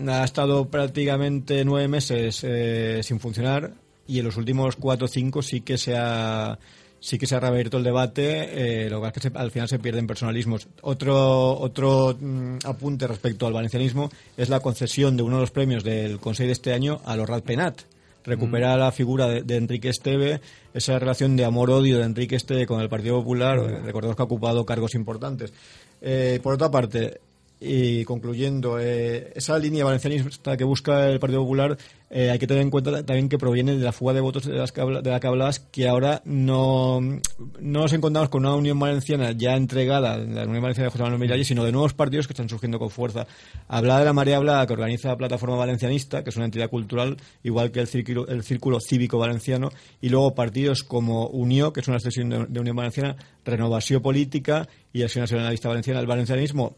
ha estado prácticamente nueve meses eh, sin funcionar y en los últimos cuatro o cinco sí que se ha sí que se ha reabierto el debate, eh, lo que es que al final se pierden personalismos. Otro, otro mm, apunte respecto al valencianismo es la concesión de uno de los premios del Consejo de este año a los Penat. Recupera mm. la figura de, Enrique Esteve, esa relación de amor-odio de Enrique Esteve con el Partido Popular, mm. recordemos que ha ocupado cargos importantes. Eh, por otra parte, y concluyendo, eh, esa línea valencianista que busca el Partido Popular eh, hay que tener en cuenta también que proviene de la fuga de votos de, las que de la que que ahora no, no nos encontramos con una Unión Valenciana ya entregada, la Unión Valenciana de José Manuel Miralles, sino de nuevos partidos que están surgiendo con fuerza. Hablaba de la María Habla que organiza la Plataforma Valencianista, que es una entidad cultural, igual que el Círculo, el círculo Cívico Valenciano, y luego partidos como Unió, que es una extensión de, de Unión Valenciana, Renovación Política y Acción Nacionalista Valenciana. El valencianismo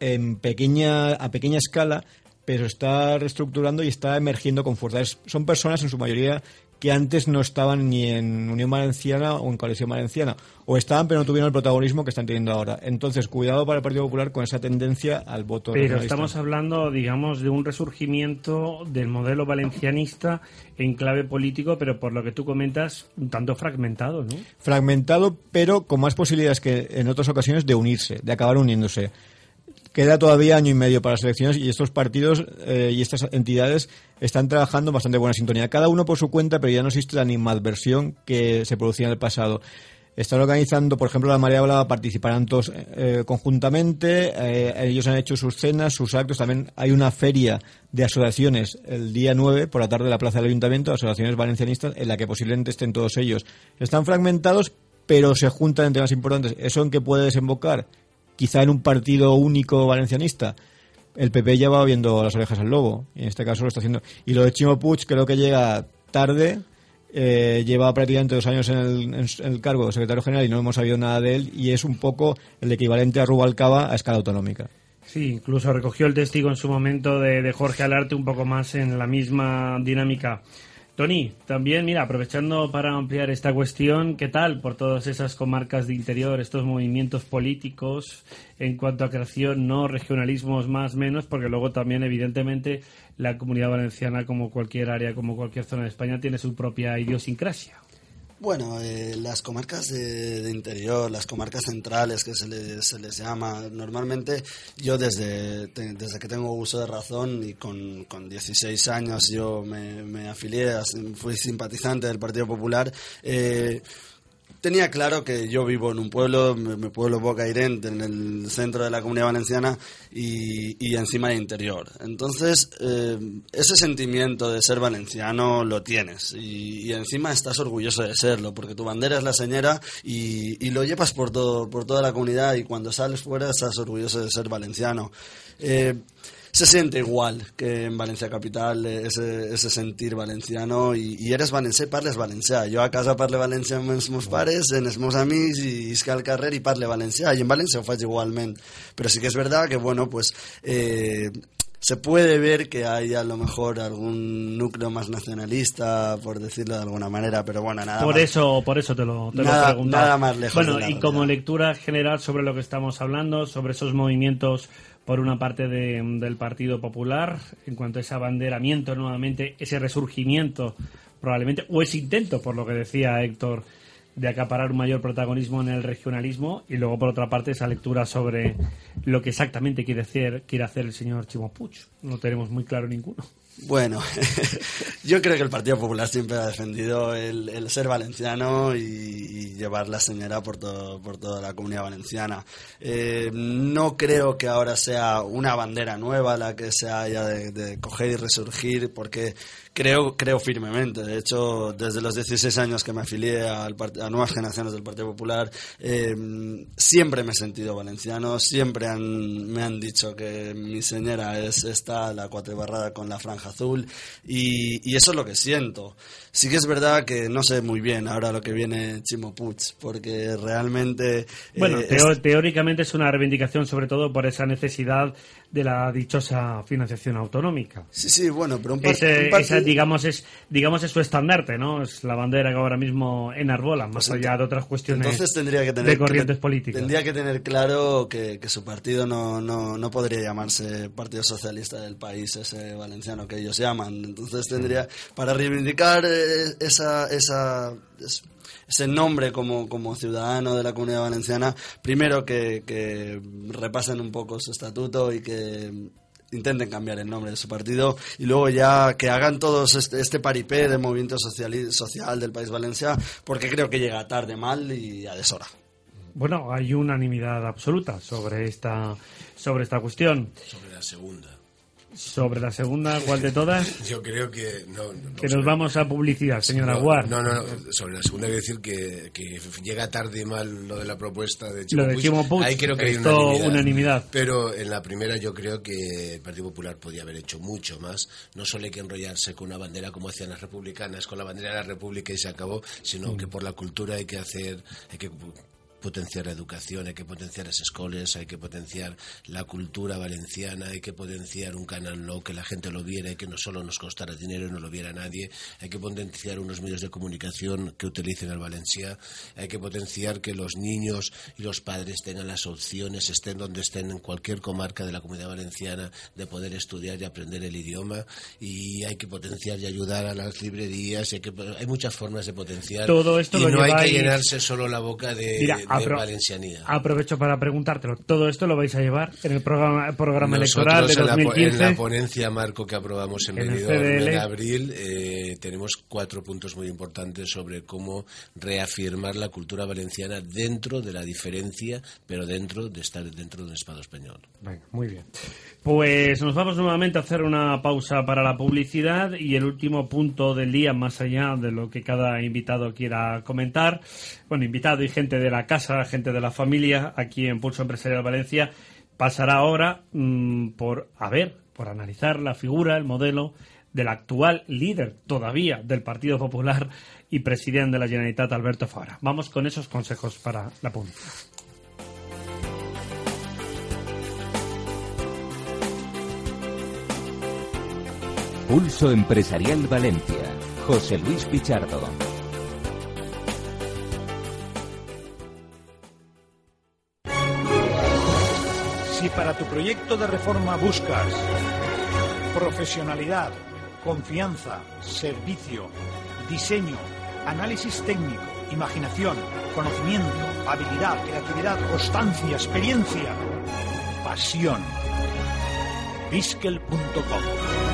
en pequeña, a pequeña escala, pero está reestructurando y está emergiendo con fuerza. son personas en su mayoría que antes no estaban ni en Unión Valenciana o en Coalición Valenciana, o estaban pero no tuvieron el protagonismo que están teniendo ahora. Entonces, cuidado para el Partido Popular con esa tendencia al voto. Pero estamos hablando, digamos, de un resurgimiento del modelo valencianista en clave político, pero por lo que tú comentas, un tanto fragmentado, ¿no? Fragmentado, pero con más posibilidades que en otras ocasiones de unirse, de acabar uniéndose. Queda todavía año y medio para las elecciones y estos partidos eh, y estas entidades están trabajando bastante buena sintonía. Cada uno por su cuenta, pero ya no existe la animadversión que se producía en el pasado. Están organizando, por ejemplo, la María Blava participarán todos eh, conjuntamente. Eh, ellos han hecho sus cenas, sus actos. También hay una feria de asociaciones el día 9 por la tarde en la Plaza del Ayuntamiento, asociaciones valencianistas, en la que posiblemente estén todos ellos. Están fragmentados, pero se juntan en temas importantes. ¿Eso en qué puede desembocar? Quizá en un partido único valencianista, el PP ya viendo las orejas al lobo. Y en este caso lo está haciendo. Y lo de Chimo Puig creo que llega tarde. Eh, lleva prácticamente dos años en el, cargo de secretario general y no hemos sabido nada de él. Y es un poco el equivalente a Rubalcaba a escala autonómica. Sí, incluso recogió el testigo en su momento de Jorge Alarte un poco más en la misma dinámica. Tony, también, mira, aprovechando para ampliar esta cuestión, ¿qué tal por todas esas comarcas de interior, estos movimientos políticos en cuanto a creación, no regionalismos más menos, porque luego también, evidentemente, la comunidad valenciana, como cualquier área, como cualquier zona de España, tiene su propia idiosincrasia? Bueno, eh, las comarcas de, interior, las comarcas centrales que se les, se les llama, normalmente yo desde, desde que tengo uso de razón y con, con 16 años yo me, me afilié, fui simpatizante del Partido Popular, eh, tenía claro que yo vivo en un pueblo, mi pueblo Boca Irente, en el centro de la comunidad valenciana y, y encima de interior. Entonces, eh, ese sentimiento de ser valenciano lo tienes y, encima estás orgulloso de serlo, porque tu bandera es la señora y, y, lo llevas por, todo, por toda la comunidad y cuando sales fuera estás orgulloso de ser valenciano. Eh, se siente igual que en Valencia Capital, ese, ese sentir valenciano, y, y eres valencià i parles valencià. Jo a casa parle valencià amb els meus pares, en els meus amics, i isca al carrer i parle valencià, i en València ho faig igualment. Però sí que és verdad que, bueno, pues... Eh, se puede ver que hay a lo mejor algún núcleo más nacionalista, por decirlo de alguna manera, pero bueno, nada por más. Eso, por eso te lo, te nada, lo Nada más lejos. Bueno, y como lectura general sobre lo que estamos hablando, sobre esos movimientos por una parte del Partido Popular en cuanto a ese abanderamiento nuevamente, ese resurgimiento probablemente, o ese intento, por lo que decía Héctor, de acaparar un mayor protagonismo en el regionalismo y luego por otra parte esa lectura sobre lo que exactamente quiere hacer, quiere hacer el señor Chimo Puig. No tenemos muy claro ninguno. Bueno, yo creo que el Partido Popular siempre ha defendido el, ser valenciano y, llevar la señora por, todo, por toda la comunidad valenciana. Eh, no creo que ahora sea una bandera nueva la que se haya de, coger y resurgir, porque creo, creo firmemente. De hecho, desde los 16 años que me afilié al a nuevas generaciones del Partido Popular, eh, siempre me he sentido valenciano, siempre han- me han dicho que mi señora es esta, la cuatribarrada con la franja azul, y, y eso es lo que siento. Sí que es verdad que no sé muy bien ahora lo que viene Chimo Puig, porque realmente... Bueno, eh, es- teóricamente es una reivindicación sobre todo por esa necesidad de la dichosa financiación autonómica. Sí, sí, bueno, pero un, par- Ese- un partido- esa, digamos, es, digamos, es su estandarte, ¿no? Es la bandera que ahora mismo enarbola, más allá de otras cuestiones Entonces tendría que tener de corrientes que- políticas. Tendría que tener claro que, que su partido no, no, no podría llamarse Partido Socialista del País, ese valenciano que ellos llaman. Entonces tendría, para reivindicar eh, esa, esa, es- ese nombre como, como ciudadano de la comunidad valenciana, primero que, que repasen un poco su estatuto y que intenten cambiar el nombre de su partido y luego ya que hagan todos este, este paripé de movimiento sociali- social del País Valencia porque creo que llega tarde mal y a deshora. Bueno, hay unanimidad absoluta sobre esta, sobre esta cuestión. Sobre la segunda. Sobre la segunda, ¿cuál de todas? Yo creo que... No, no, Que nos vamos a publicidad, señora no. No, no, no. Sobre la segunda quiero decir que, que llega tarde y mal lo de la propuesta de Chimo Lo de. Chimo Puig, Ahí creo que hay unanimidad. unanimidad. Pero en la primera yo creo que el Partido Popular podía haber hecho mucho más. No solo hay que enrollarse con una bandera como hacían las republicanas, con la bandera de la República y se acabó, sino que por la cultura hay que hacer... Hay que potenciar la educación, hay que potenciar las escuelas, hay que potenciar la cultura valenciana, hay que potenciar un canal no que la gente lo viera y que no solo nos costara dinero y no lo viera nadie, hay que potenciar unos medios de comunicación que utilicen el valencià, hay que potenciar que los niños y los padres tengan las opciones, estén donde estén en cualquier comarca de la comunidad valenciana, de poder estudiar y aprender el idioma. Y hay que potenciar y ayudar a las librerías, y hay, que, hay muchas formas de potenciar. Todo esto y lo no hay que llenarse solo la boca de, Mira, de apro- valencianía. Aprovecho para preguntártelo. ¿Todo esto lo vais a llevar en el programa, programa electoral de en la, po- 2015? en la ponencia marco que aprobamos en, En el Benidorm en abril eh, tenemos cuatro puntos muy importantes sobre cómo reafirmar la cultura valenciana dentro de la diferencia, pero dentro de estar dentro de un Estado español. Venga, muy bien. Pues nos vamos nuevamente a hacer una pausa para la publicidad y el último punto del día, más allá de lo que cada invitado quiera comentar. Bueno, invitado y gente de la casa, gente de la familia, aquí en Pulso Empresarial Valencia, pasará ahora mm, por, a ver, por analizar la figura, el modelo del actual líder todavía del Partido Popular y presidente de la Generalitat, Alberto Fabra. Vamos con esos consejos para la publicidad. Pulso Empresarial Valencia. José Luis Pichardo. Si para tu proyecto de reforma buscas profesionalidad, confianza, servicio, diseño, análisis técnico, imaginación, conocimiento, habilidad, creatividad, constancia, experiencia, pasión, biskel.com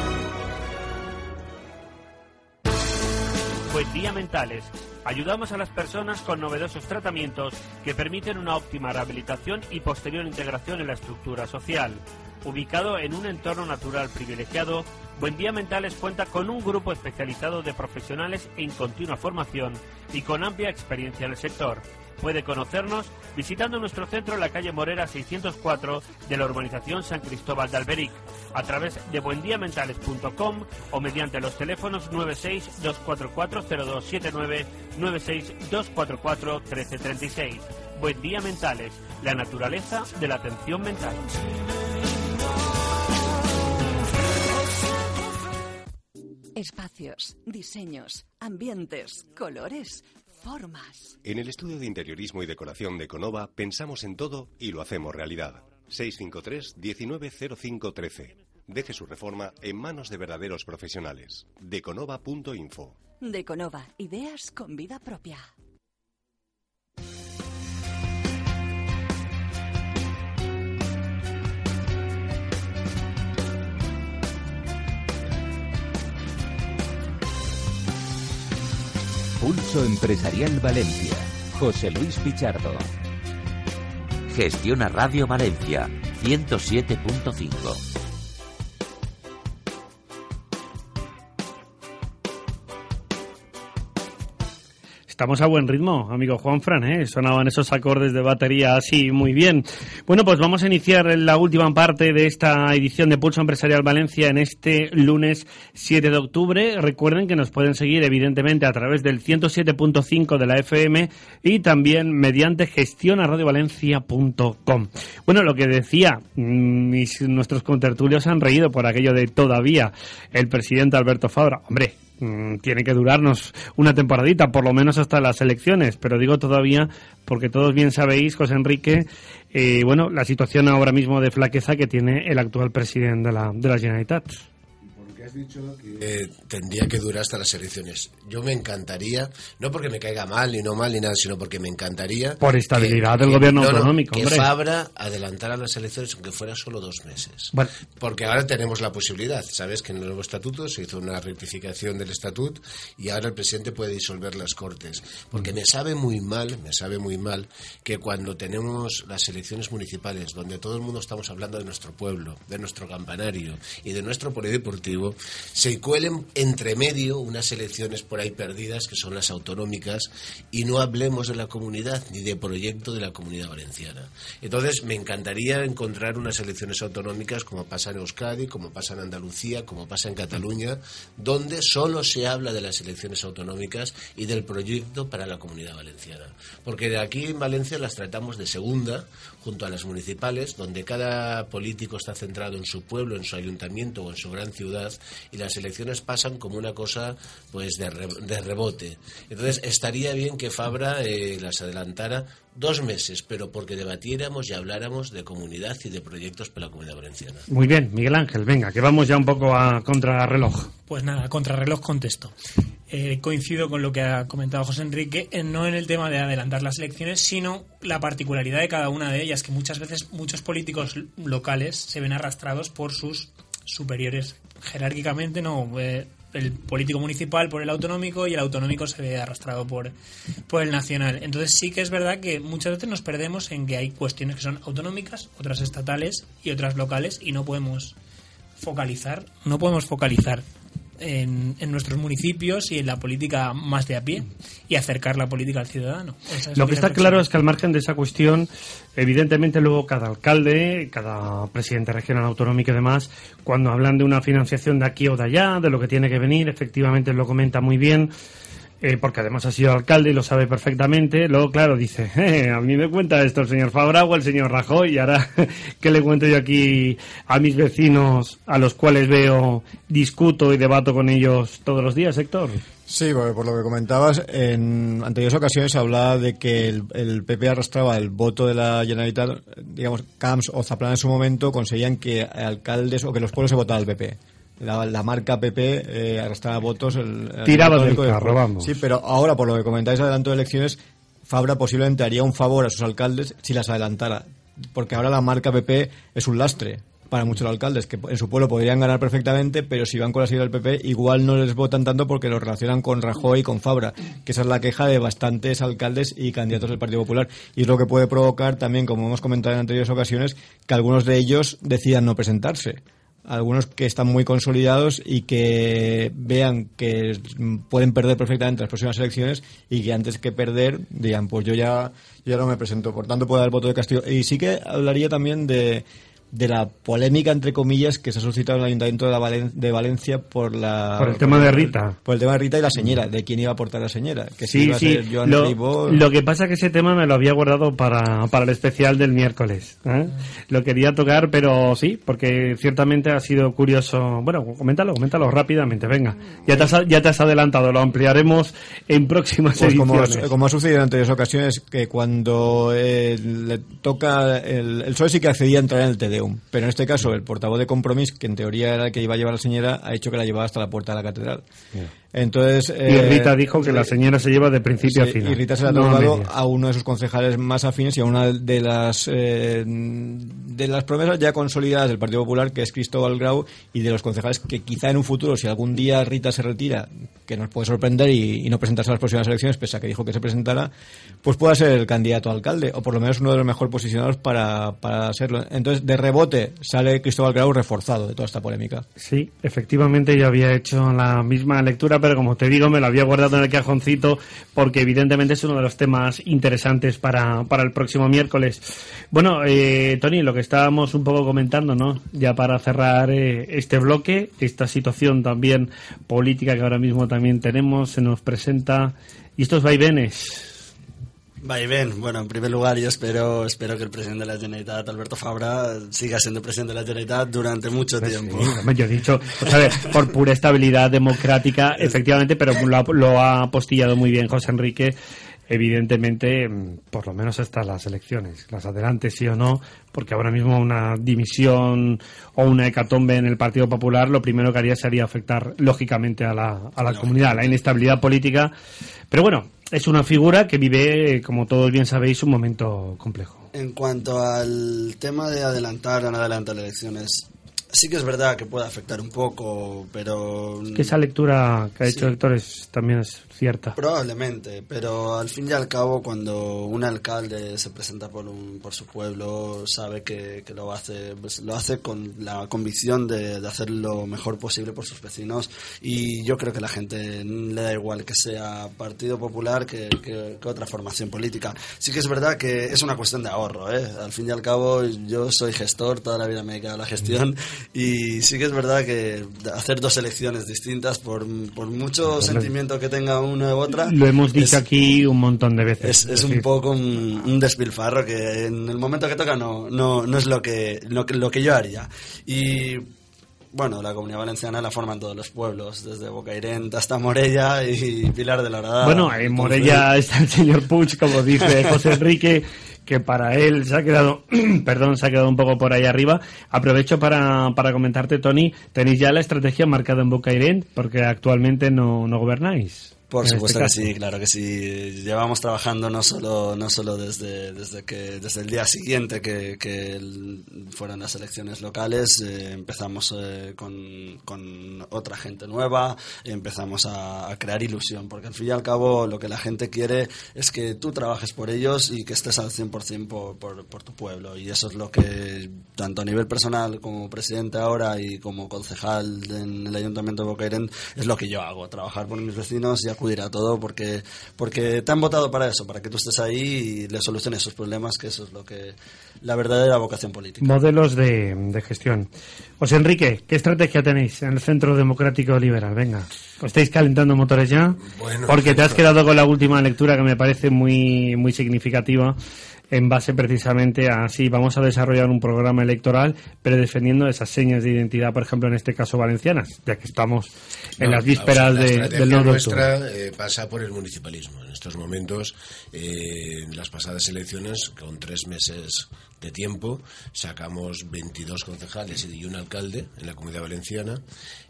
día mentales. Ayudamos a las personas con novedosos tratamientos que permiten una óptima rehabilitación y posterior integración en la estructura social. Ubicado en un entorno natural privilegiado, Buen Día Mentales cuenta con un grupo especializado de profesionales en continua formación y con amplia experiencia en el sector. Puede conocernos visitando nuestro centro en la calle Morera 604 de la urbanización San Cristóbal de Alberic, a través de buendiamentales.com o mediante los teléfonos 96-244-0279, 96-244-1336. Buen Día Mentales, la naturaleza de la atención mental. Espacios, diseños, ambientes, colores, formas. En el estudio de interiorismo y decoración de Conova pensamos en todo y lo hacemos realidad. 653 190513. Deje su reforma en manos de verdaderos profesionales. Deconova.info. Deconova, ideas con vida propia. Pulso Empresarial Valencia. José Luis Pichardo. Gestiona Radio Valencia 107.5. Estamos a buen ritmo, amigo Juan Fran, ¿eh? Sonaban esos acordes de batería así muy bien. Bueno, pues vamos a iniciar la última parte de esta edición de Pulso Empresarial Valencia en este lunes 7 de octubre. Recuerden que nos pueden seguir, evidentemente, a través del 107.5 de la FM y también mediante gestionaradiovalencia.com. Bueno, lo que decía, mm, mis, nuestros contertulios han reído por aquello de todavía el presidente Alberto Fabra. Hombre, mm, tiene que durarnos una temporadita, por lo menos hasta las elecciones, pero digo todavía porque todos bien sabéis, José Enrique, eh, bueno, la situación ahora mismo de flaqueza que tiene el actual presidente de la, de la Generalitat has dicho que eh, tendría que durar hasta las elecciones. Yo me encantaría, no porque me caiga mal ni no mal ni nada, sino porque me encantaría. Por estabilidad del gobierno autonómico. que Fabra adelantara las elecciones, aunque fuera solo dos meses. Porque ahora tenemos la posibilidad. Sabes que en el nuevo estatuto se hizo una rectificación del estatuto y ahora el presidente puede disolver las cortes. Porque me sabe muy mal, me sabe muy mal que cuando tenemos las elecciones municipales, donde todo el mundo estamos hablando de nuestro pueblo, de nuestro campanario y de nuestro polideportivo, se cuelen entre medio unas elecciones por ahí perdidas que son las autonómicas y no hablemos de la comunidad ni de proyecto de la comunidad valenciana. Entonces, me encantaría encontrar unas elecciones autonómicas como pasa en Euskadi, como pasa en Andalucía, como pasa en Cataluña, donde solo se habla de las elecciones autonómicas y del proyecto para la comunidad valenciana. Porque de aquí en Valencia las tratamos de segunda, junto a las municipales, donde cada político está centrado en su pueblo, en su ayuntamiento o en su gran ciudad, y las elecciones pasan como una cosa pues de, de rebote. Entonces estaría bien que Fabra eh, las adelantara dos meses, pero porque debatiéramos y habláramos de comunidad y de proyectos para la comunidad valenciana. Muy bien, Miguel Ángel, venga, que vamos ya un poco a contrarreloj. Pues nada, contrarreloj contesto. Eh, coincido con lo que ha comentado José Enrique, no en el tema de adelantar las elecciones, sino la particularidad de cada una de ellas, que muchas veces muchos políticos locales se ven arrastrados por sus superiores jerárquicamente, no. Eh, el político municipal por el autonómico y el autonómico se ve arrastrado por, por el nacional. Entonces sí que es verdad que muchas veces nos perdemos en que hay cuestiones que son autonómicas, otras estatales y otras locales y no podemos focalizar, no podemos focalizar en, nuestros municipios y en la política más de a pie y acercar la política al ciudadano. Lo que está claro es que al margen de esa cuestión, evidentemente luego cada alcalde, cada presidente regional autonómico y demás, cuando hablan de una financiación de aquí o de allá, de lo que tiene que venir, efectivamente lo comenta muy bien. Eh, porque además ha sido alcalde y lo sabe perfectamente. Luego, claro, dice, eh, a mí me cuenta esto el señor Fabra o el señor Rajoy, y ahora, ¿qué le cuento yo aquí a mis vecinos, a los cuales veo, discuto y debato con ellos todos los días, Héctor? Sí, por, lo que comentabas, en anteriores ocasiones hablaba de que el, PP arrastraba el voto de la Generalitat, digamos, Camps o Zaplan en su momento conseguían que alcaldes o que los pueblos se votaran al PP la, marca PP eh, arrastraba votos. El, Tiraba del carro, vamos. Sí, pero ahora, por lo que comentáis adelanto de elecciones, Fabra posiblemente haría un favor a sus alcaldes si las adelantara. Porque ahora la marca PP es un lastre para muchos alcaldes que en su pueblo podrían ganar perfectamente, pero si van con la sigla del PP igual no les votan tanto porque los relacionan con Rajoy y con Fabra, que esa es la queja de bastantes alcaldes y candidatos del Partido Popular. Y es lo que puede provocar también, como hemos comentado en anteriores ocasiones, que algunos de ellos decidan no presentarse algunos que están muy consolidados y que vean que pueden perder perfectamente las próximas elecciones y que antes que perder digan, pues yo ya, ya no me presento, por tanto puedo dar el voto de castigo. Y sí que hablaría también de, de la polémica, entre comillas, que se ha suscitado en el Ayuntamiento de, Valencia por la... Por el tema de Rita. Por el tema de Rita y la señora, de quién iba a aportar la señora. Que sí, sí. lo, que pasa es que ese tema me lo había guardado para, para el especial del miércoles. ¿eh? Lo quería tocar, pero sí, porque ciertamente ha sido curioso. Bueno, coméntalo, coméntalo rápidamente, venga. Ya te has, ya te has adelantado, lo ampliaremos en próximas pues ediciones. Como, ha sucedido en anteriores ocasiones, que cuando eh, le toca... El, el PSOE sí que accedía a entrar en el TD pero en este caso, el portavoz de Compromís, que en teoría era el que iba a llevar a la señora, ha hecho que la llevaba hasta la puerta de la catedral. Entonces, y eh, Rita dijo que la señora se lleva de principio a final. Y Rita se la ha tomado a, uno de sus concejales más afines y a una de las eh, de las promesas ya consolidadas del Partido Popular, que es Cristóbal Grau, y de los concejales que quizá en un futuro, si algún día Rita se retira, que nos puede sorprender y, no presentarse a las próximas elecciones, pese a que dijo que se presentara, pues pueda ser el candidato a alcalde, o por lo menos uno de los mejor posicionados para, para serlo. Entonces, de rebote, sale Cristóbal Grau reforzado de toda esta polémica. Sí, efectivamente yo había hecho la misma lectura, pero como te digo, me lo había guardado en el cajoncito porque evidentemente es uno de los temas interesantes para, para el próximo miércoles. Bueno, eh, Tony, lo que estábamos un poco comentando, ¿no? Ya para cerrar eh, este bloque, esta situación también política que ahora mismo también tenemos, se nos presenta, y estos vaivenes Vaivén, bueno, en primer lugar yo espero, espero que el presidente de la Generalitat, Alberto Fabra, siga siendo presidente de la Generalitat durante mucho Pues tiempo. Sí, yo he dicho, pues, a ver, por pura estabilidad democrática, efectivamente, pero lo ha, lo ha apostillado muy bien José Enrique. Evidentemente, mm, por lo menos hasta las elecciones, las adelante sí o no, porque ahora mismo una dimisión o una hecatombe en el Partido Popular, lo primero que haría sería afectar lógicamente a la, a la comunidad, a la inestabilidad política. Pero bueno, es una figura que vive, como todos bien sabéis, un momento complejo. En cuanto al tema de adelantar o no adelantar elecciones, sí que es verdad que puede afectar un poco, pero... Que esa lectura que ha hecho Sí. Héctor es- también es cierta. Probablemente, pero al fin y al cabo cuando un alcalde se presenta por, un, por su pueblo sabe que, que lo hace pues, lo hace con la convicción de, de hacer lo mejor posible por sus vecinos y yo creo que la gente le da igual que sea Partido Popular que, que- que otra formación política. Sí que es verdad que es una cuestión de ahorro, ¿eh? al fin y al cabo yo soy gestor, toda la vida me he dedicado a la gestión y sí que es verdad que hacer dos elecciones distintas por, por mucho sentimiento que tenga una u otra Lo hemos dicho es- aquí un montón de veces. es, es un decir, poco un, un despilfarro que en el momento que toca no, no, no es lo que, lo, que, lo que yo haría. Y bueno, la comunidad valenciana la forman todos los pueblos, desde Bocairent hasta Morella y Pilar de la Horadada. Bueno, en Morella está el señor Puig, como dice José Enrique, que para él se ha quedado, perdón, se ha quedado un poco por ahí arriba. Aprovecho para, para comentarte, Tony, tenéis ya la estrategia marcada en Bocairent, porque actualmente no, no gobernáis. Por en supuesto este que sí, claro que sí. Llevamos trabajando no solo, no solo desde, desde, que, desde el día siguiente que, que el- fueron las elecciones locales, eh, empezamos eh, con, con otra gente nueva, empezamos a, a crear ilusión, porque al fin y al cabo lo que la gente quiere es que tú trabajes por ellos y que estés al 100% por, por, por tu pueblo. Y eso es lo que, tanto a nivel personal como presidente ahora y como concejal en el Ayuntamiento de Bocairent, es lo que yo hago, trabajar por mis vecinos y acudir a todo porque, porque te han votado para eso, para que tú estés ahí y les soluciones sus problemas, que eso es lo que la verdadera vocación política. Modelos de, de gestión. José Enrique, ¿qué estrategia tenéis en el Centro Democrático Liberal? Venga, ¿os estáis calentando motores ya? Bueno. Porque te has quedado con la última lectura que me parece muy, muy significativa en base precisamente a sí, vamos a desarrollar un programa electoral, pero defendiendo esas señas de identidad, por ejemplo, en este caso valencianas, ya que estamos en No, las vísperas la de- del 9 de nuestra eh, pasa por el municipalismo. En estos momentos, eh, en las pasadas elecciones, con tres meses de tiempo, sacamos 22 concejales y un alcalde en la comunidad valenciana.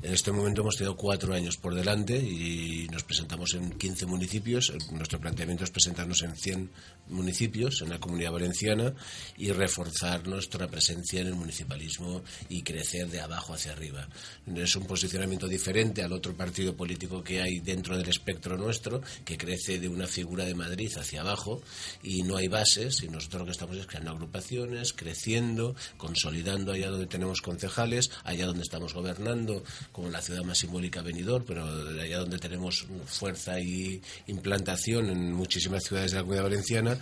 En este momento hemos tenido cuatro años por delante y nos presentamos en 15 municipios. Nuestro planteamiento es presentarnos en 100 municipios en la comunidad valenciana y reforzar nuestra presencia en el municipalismo y crecer de abajo hacia arriba. Es un posicionamiento diferente al otro partido político que hay dentro del espectro nuestro, que crece de una figura de Madrid hacia abajo y no hay bases y nosotros lo que estamos es creando creciendo, consolidando allá donde tenemos concejales, allá donde estamos gobernando, como la ciudad más simbólica Benidorm, pero allá donde tenemos fuerza y implantación en muchísimas ciudades de la comunidad valenciana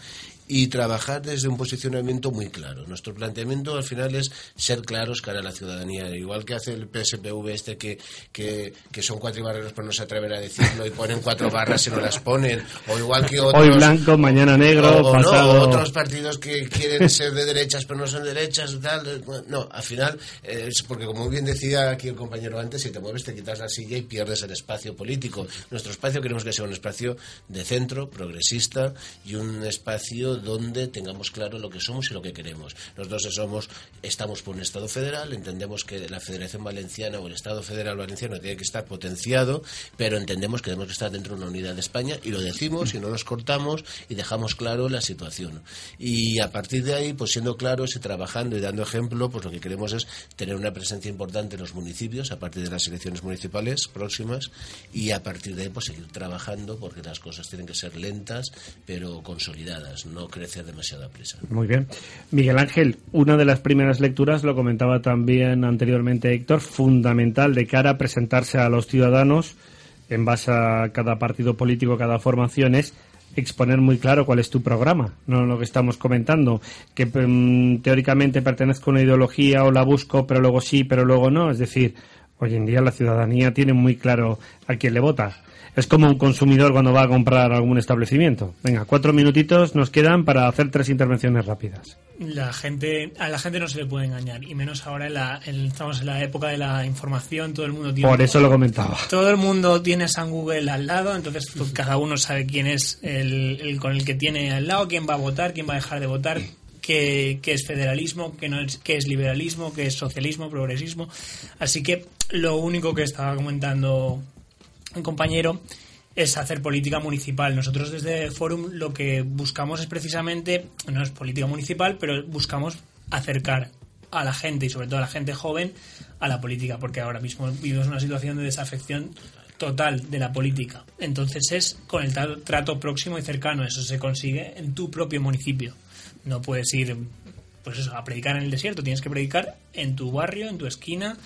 y trabajar desde un posicionamiento muy claro. Nuestro planteamiento al final es ser claros cara a la ciudadanía, igual que hace el PSPV este que, que, que son cuatro barreros pero no se atreven a decirlo y ponen cuatro barras y no las ponen, o igual que otros... Hoy blanco, mañana negro, o- o no, pasado... otros partidos que quieren ser de derechas pero no son derechas tal. No, al final eh, es porque como muy bien decía aquí el compañero antes, si te mueves te quitas la silla y pierdes el espacio político. Nuestro espacio queremos que sea un espacio de centro, progresista y un espacio donde tengamos claro lo que somos y lo que queremos. Nosotros somos, estamos por un Estado federal, entendemos que la Federación Valenciana o el Estado Federal Valenciano tiene que estar potenciado, pero entendemos que tenemos que estar dentro de una unidad de España y lo decimos y no nos cortamos y dejamos claro la situación. Y a partir de ahí, pues siendo claros y trabajando y dando ejemplo, pues lo que queremos es tener una presencia importante en los municipios a partir de las elecciones municipales próximas y a partir de ahí pues seguir trabajando porque las cosas tienen que ser lentas pero consolidadas, no crecer demasiado prisa. Muy bien. Miguel Ángel, una de las primeras lecturas, lo comentaba también anteriormente Héctor, fundamental de cara a presentarse a los ciudadanos en base a cada partido político, cada formación, es exponer muy claro cuál es tu programa, no lo que estamos comentando, que mm, teóricamente pertenezco a una ideología o la busco, pero luego sí, pero luego no. Es decir, hoy en día la ciudadanía tiene muy claro a quién le vota es como un consumidor cuando va a comprar algún establecimiento. Venga, cuatro minutitos nos quedan para hacer tres intervenciones rápidas. La gente, a la gente no se le puede engañar, y menos ahora en la, estamos en la época de la información, todo el mundo tiene... Por eso lo comentaba. Todo el mundo tiene San Google al lado, entonces pues, cada uno sabe quién es el, con el que tiene al lado, quién va a votar, quién va a dejar de votar, qué, qué, es federalismo, qué, no es, qué es liberalismo, qué es socialismo, progresismo. Así que lo único que estaba comentando compañero es hacer política municipal. Nosotros desde Forum lo que buscamos es precisamente, no es política municipal, pero buscamos acercar a la gente y sobre todo a la gente joven a la política, porque ahora mismo vivimos una situación de desafección total de la política. Entonces es con el trato próximo y cercano, eso se consigue en tu propio municipio. No puedes ir pues eso, a predicar en el desierto, tienes que predicar en tu barrio, en tu esquina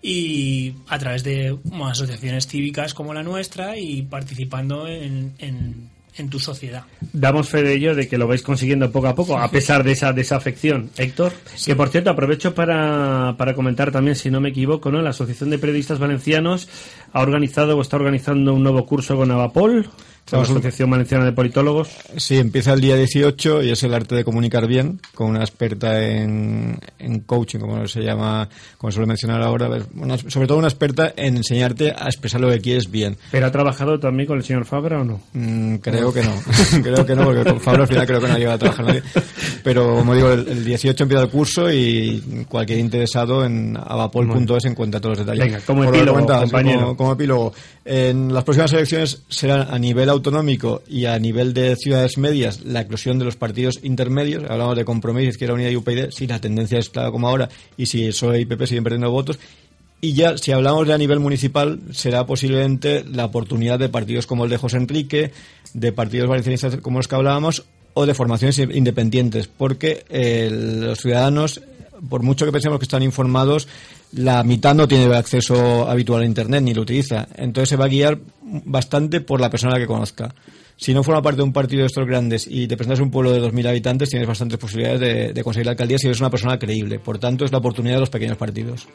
y a través de asociaciones cívicas como la nuestra y participando en, en, tu sociedad. Damos fe de ello, de que lo vais consiguiendo poco a poco, a pesar de esa desafección. Héctor, que por cierto aprovecho para, para comentar también, si no me equivoco, ¿no? la Asociación de Periodistas Valencianos ha organizado o está organizando un nuevo curso con Avapol la Asociación Valenciana de Politólogos. Sí, empieza el día 18 y es el arte de comunicar bien, con una experta en, en coaching, como se llama, como suele mencionar ahora, sobre todo una experta en enseñarte a expresar lo que quieres bien. ¿Pero ha trabajado también con el señor Fabra o no? Mm, creo que no, creo que no, porque con Fabra al final creo que no ha llegado a trabajar nadie. Pero como digo, el, 18 empieza el curso y cualquier interesado en avapol.es encuentra todos los detalles. Venga, como epílogo, compañero. como epílogo, en las próximas elecciones serán a nivel autonómico y a nivel de ciudades medias la eclosión de los partidos intermedios. Hablamos de compromiso, Izquierda Unida y UPyD. Si la tendencia es clara como ahora y si PSOE y PP siguen perdiendo votos. Y ya, si hablamos de a nivel municipal, será posiblemente la oportunidad de partidos como el de José Enrique, de partidos valencianistas como los que hablábamos, o de formaciones independientes, porque eh, los ciudadanos, por mucho que pensemos que están informados, la mitad no tiene acceso habitual a Internet ni lo utiliza. Entonces se va a guiar bastante por la persona que conozca. Si no forma parte de un partido de estos grandes y te presentas un pueblo de 2.000 habitantes, tienes bastantes posibilidades de, de conseguir la alcaldía si eres una persona creíble. Por tanto, es la oportunidad de los pequeños partidos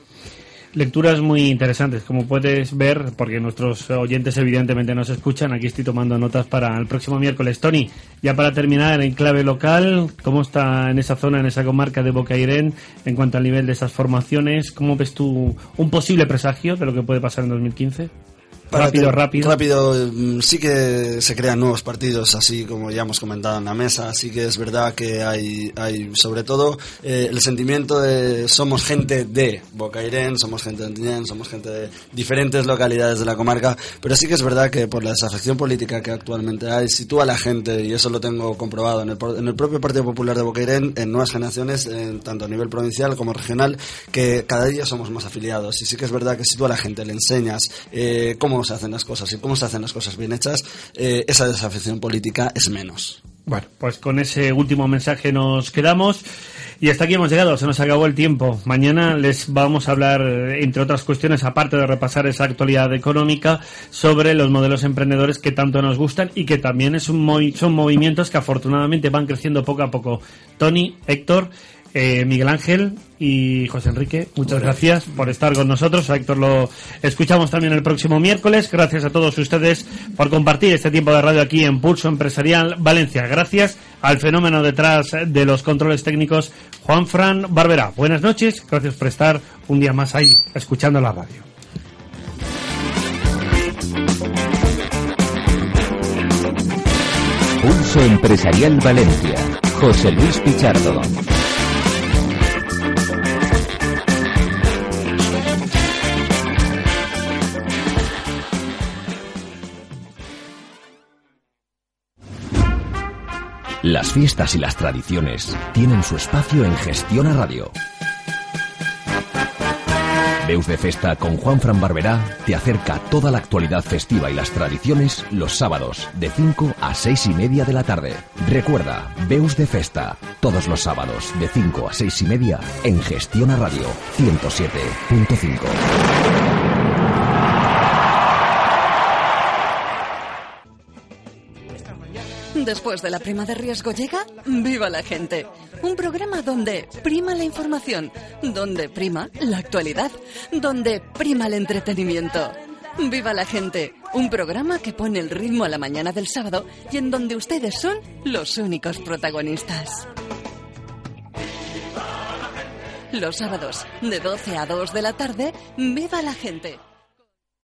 lecturas muy interesantes, como puedes ver, porque nuestros oyentes evidentemente nos escuchan. Aquí estoy tomando notas para el próximo miércoles. Tony, ya para terminar, en clave local, ¿cómo está en esa zona, en esa comarca de Bocairén, en cuanto al nivel de esas formaciones? ¿Cómo ves tú un posible presagio de lo que puede pasar en 2015? Rápido, rápido. Rápido, mm, sí que se crean nuevos partidos, así como ya hemos comentado en la mesa, así que es verdad que hay, hay sobre todo eh, el sentimiento de somos gente de Bocairén, somos gente de Antiñén, somos gente de diferentes localidades de la comarca, pero sí que es verdad que por la desafección política que actualmente hay, sitúa a la gente, y eso lo tengo comprobado en el, en el propio Partido Popular de Bocairén, en nuevas generaciones, tanto a nivel provincial como regional, que cada día somos más afiliados, y sí que es verdad que sitúa a la gente, le enseñas eh, cómo se hacen las cosas y cómo se hacen las cosas bien hechas, eh, esa desafección política es menos. Bueno, pues con ese último mensaje nos quedamos. Y hasta aquí hemos llegado, se nos acabó el tiempo. Mañana les vamos a hablar, entre otras cuestiones, aparte de repasar esa actualidad económica, sobre los modelos emprendedores que tanto nos gustan y que también es un son movimientos que afortunadamente van creciendo poco a poco. Tony, Héctor, eh, Miguel Ángel y José Enrique, muchas gracias por estar con nosotros. A Héctor lo escuchamos también el próximo miércoles. Gracias a todos ustedes por compartir este tiempo de radio aquí en Pulso Empresarial Valencia. Gracias al fenómeno detrás de los controles técnicos, Juan Fran Barbera. Buenas noches, gracias por estar un día más ahí, escuchando la radio. Pulso Empresarial Valencia. José Luis Pichardo. Las fiestas y las tradiciones tienen su espacio en Gestión a Radio. Deus de Festa con Juan Fran Barberá te acerca toda la actualidad festiva y las tradiciones los sábados de 5 a 6 y media de la tarde. Recuerda, Beus de Festa, todos los sábados de 5 a 6 y media en Gestión a Radio 107.5. Después de la prima de riesgo llega Viva la Gente. Un programa donde prima la información, donde prima la actualidad, donde prima el entretenimiento. Viva la Gente. Un programa que pone el ritmo a la mañana del sábado y en donde ustedes son los únicos protagonistas. Los sábados, de 12 a 2 de la tarde, Viva la Gente.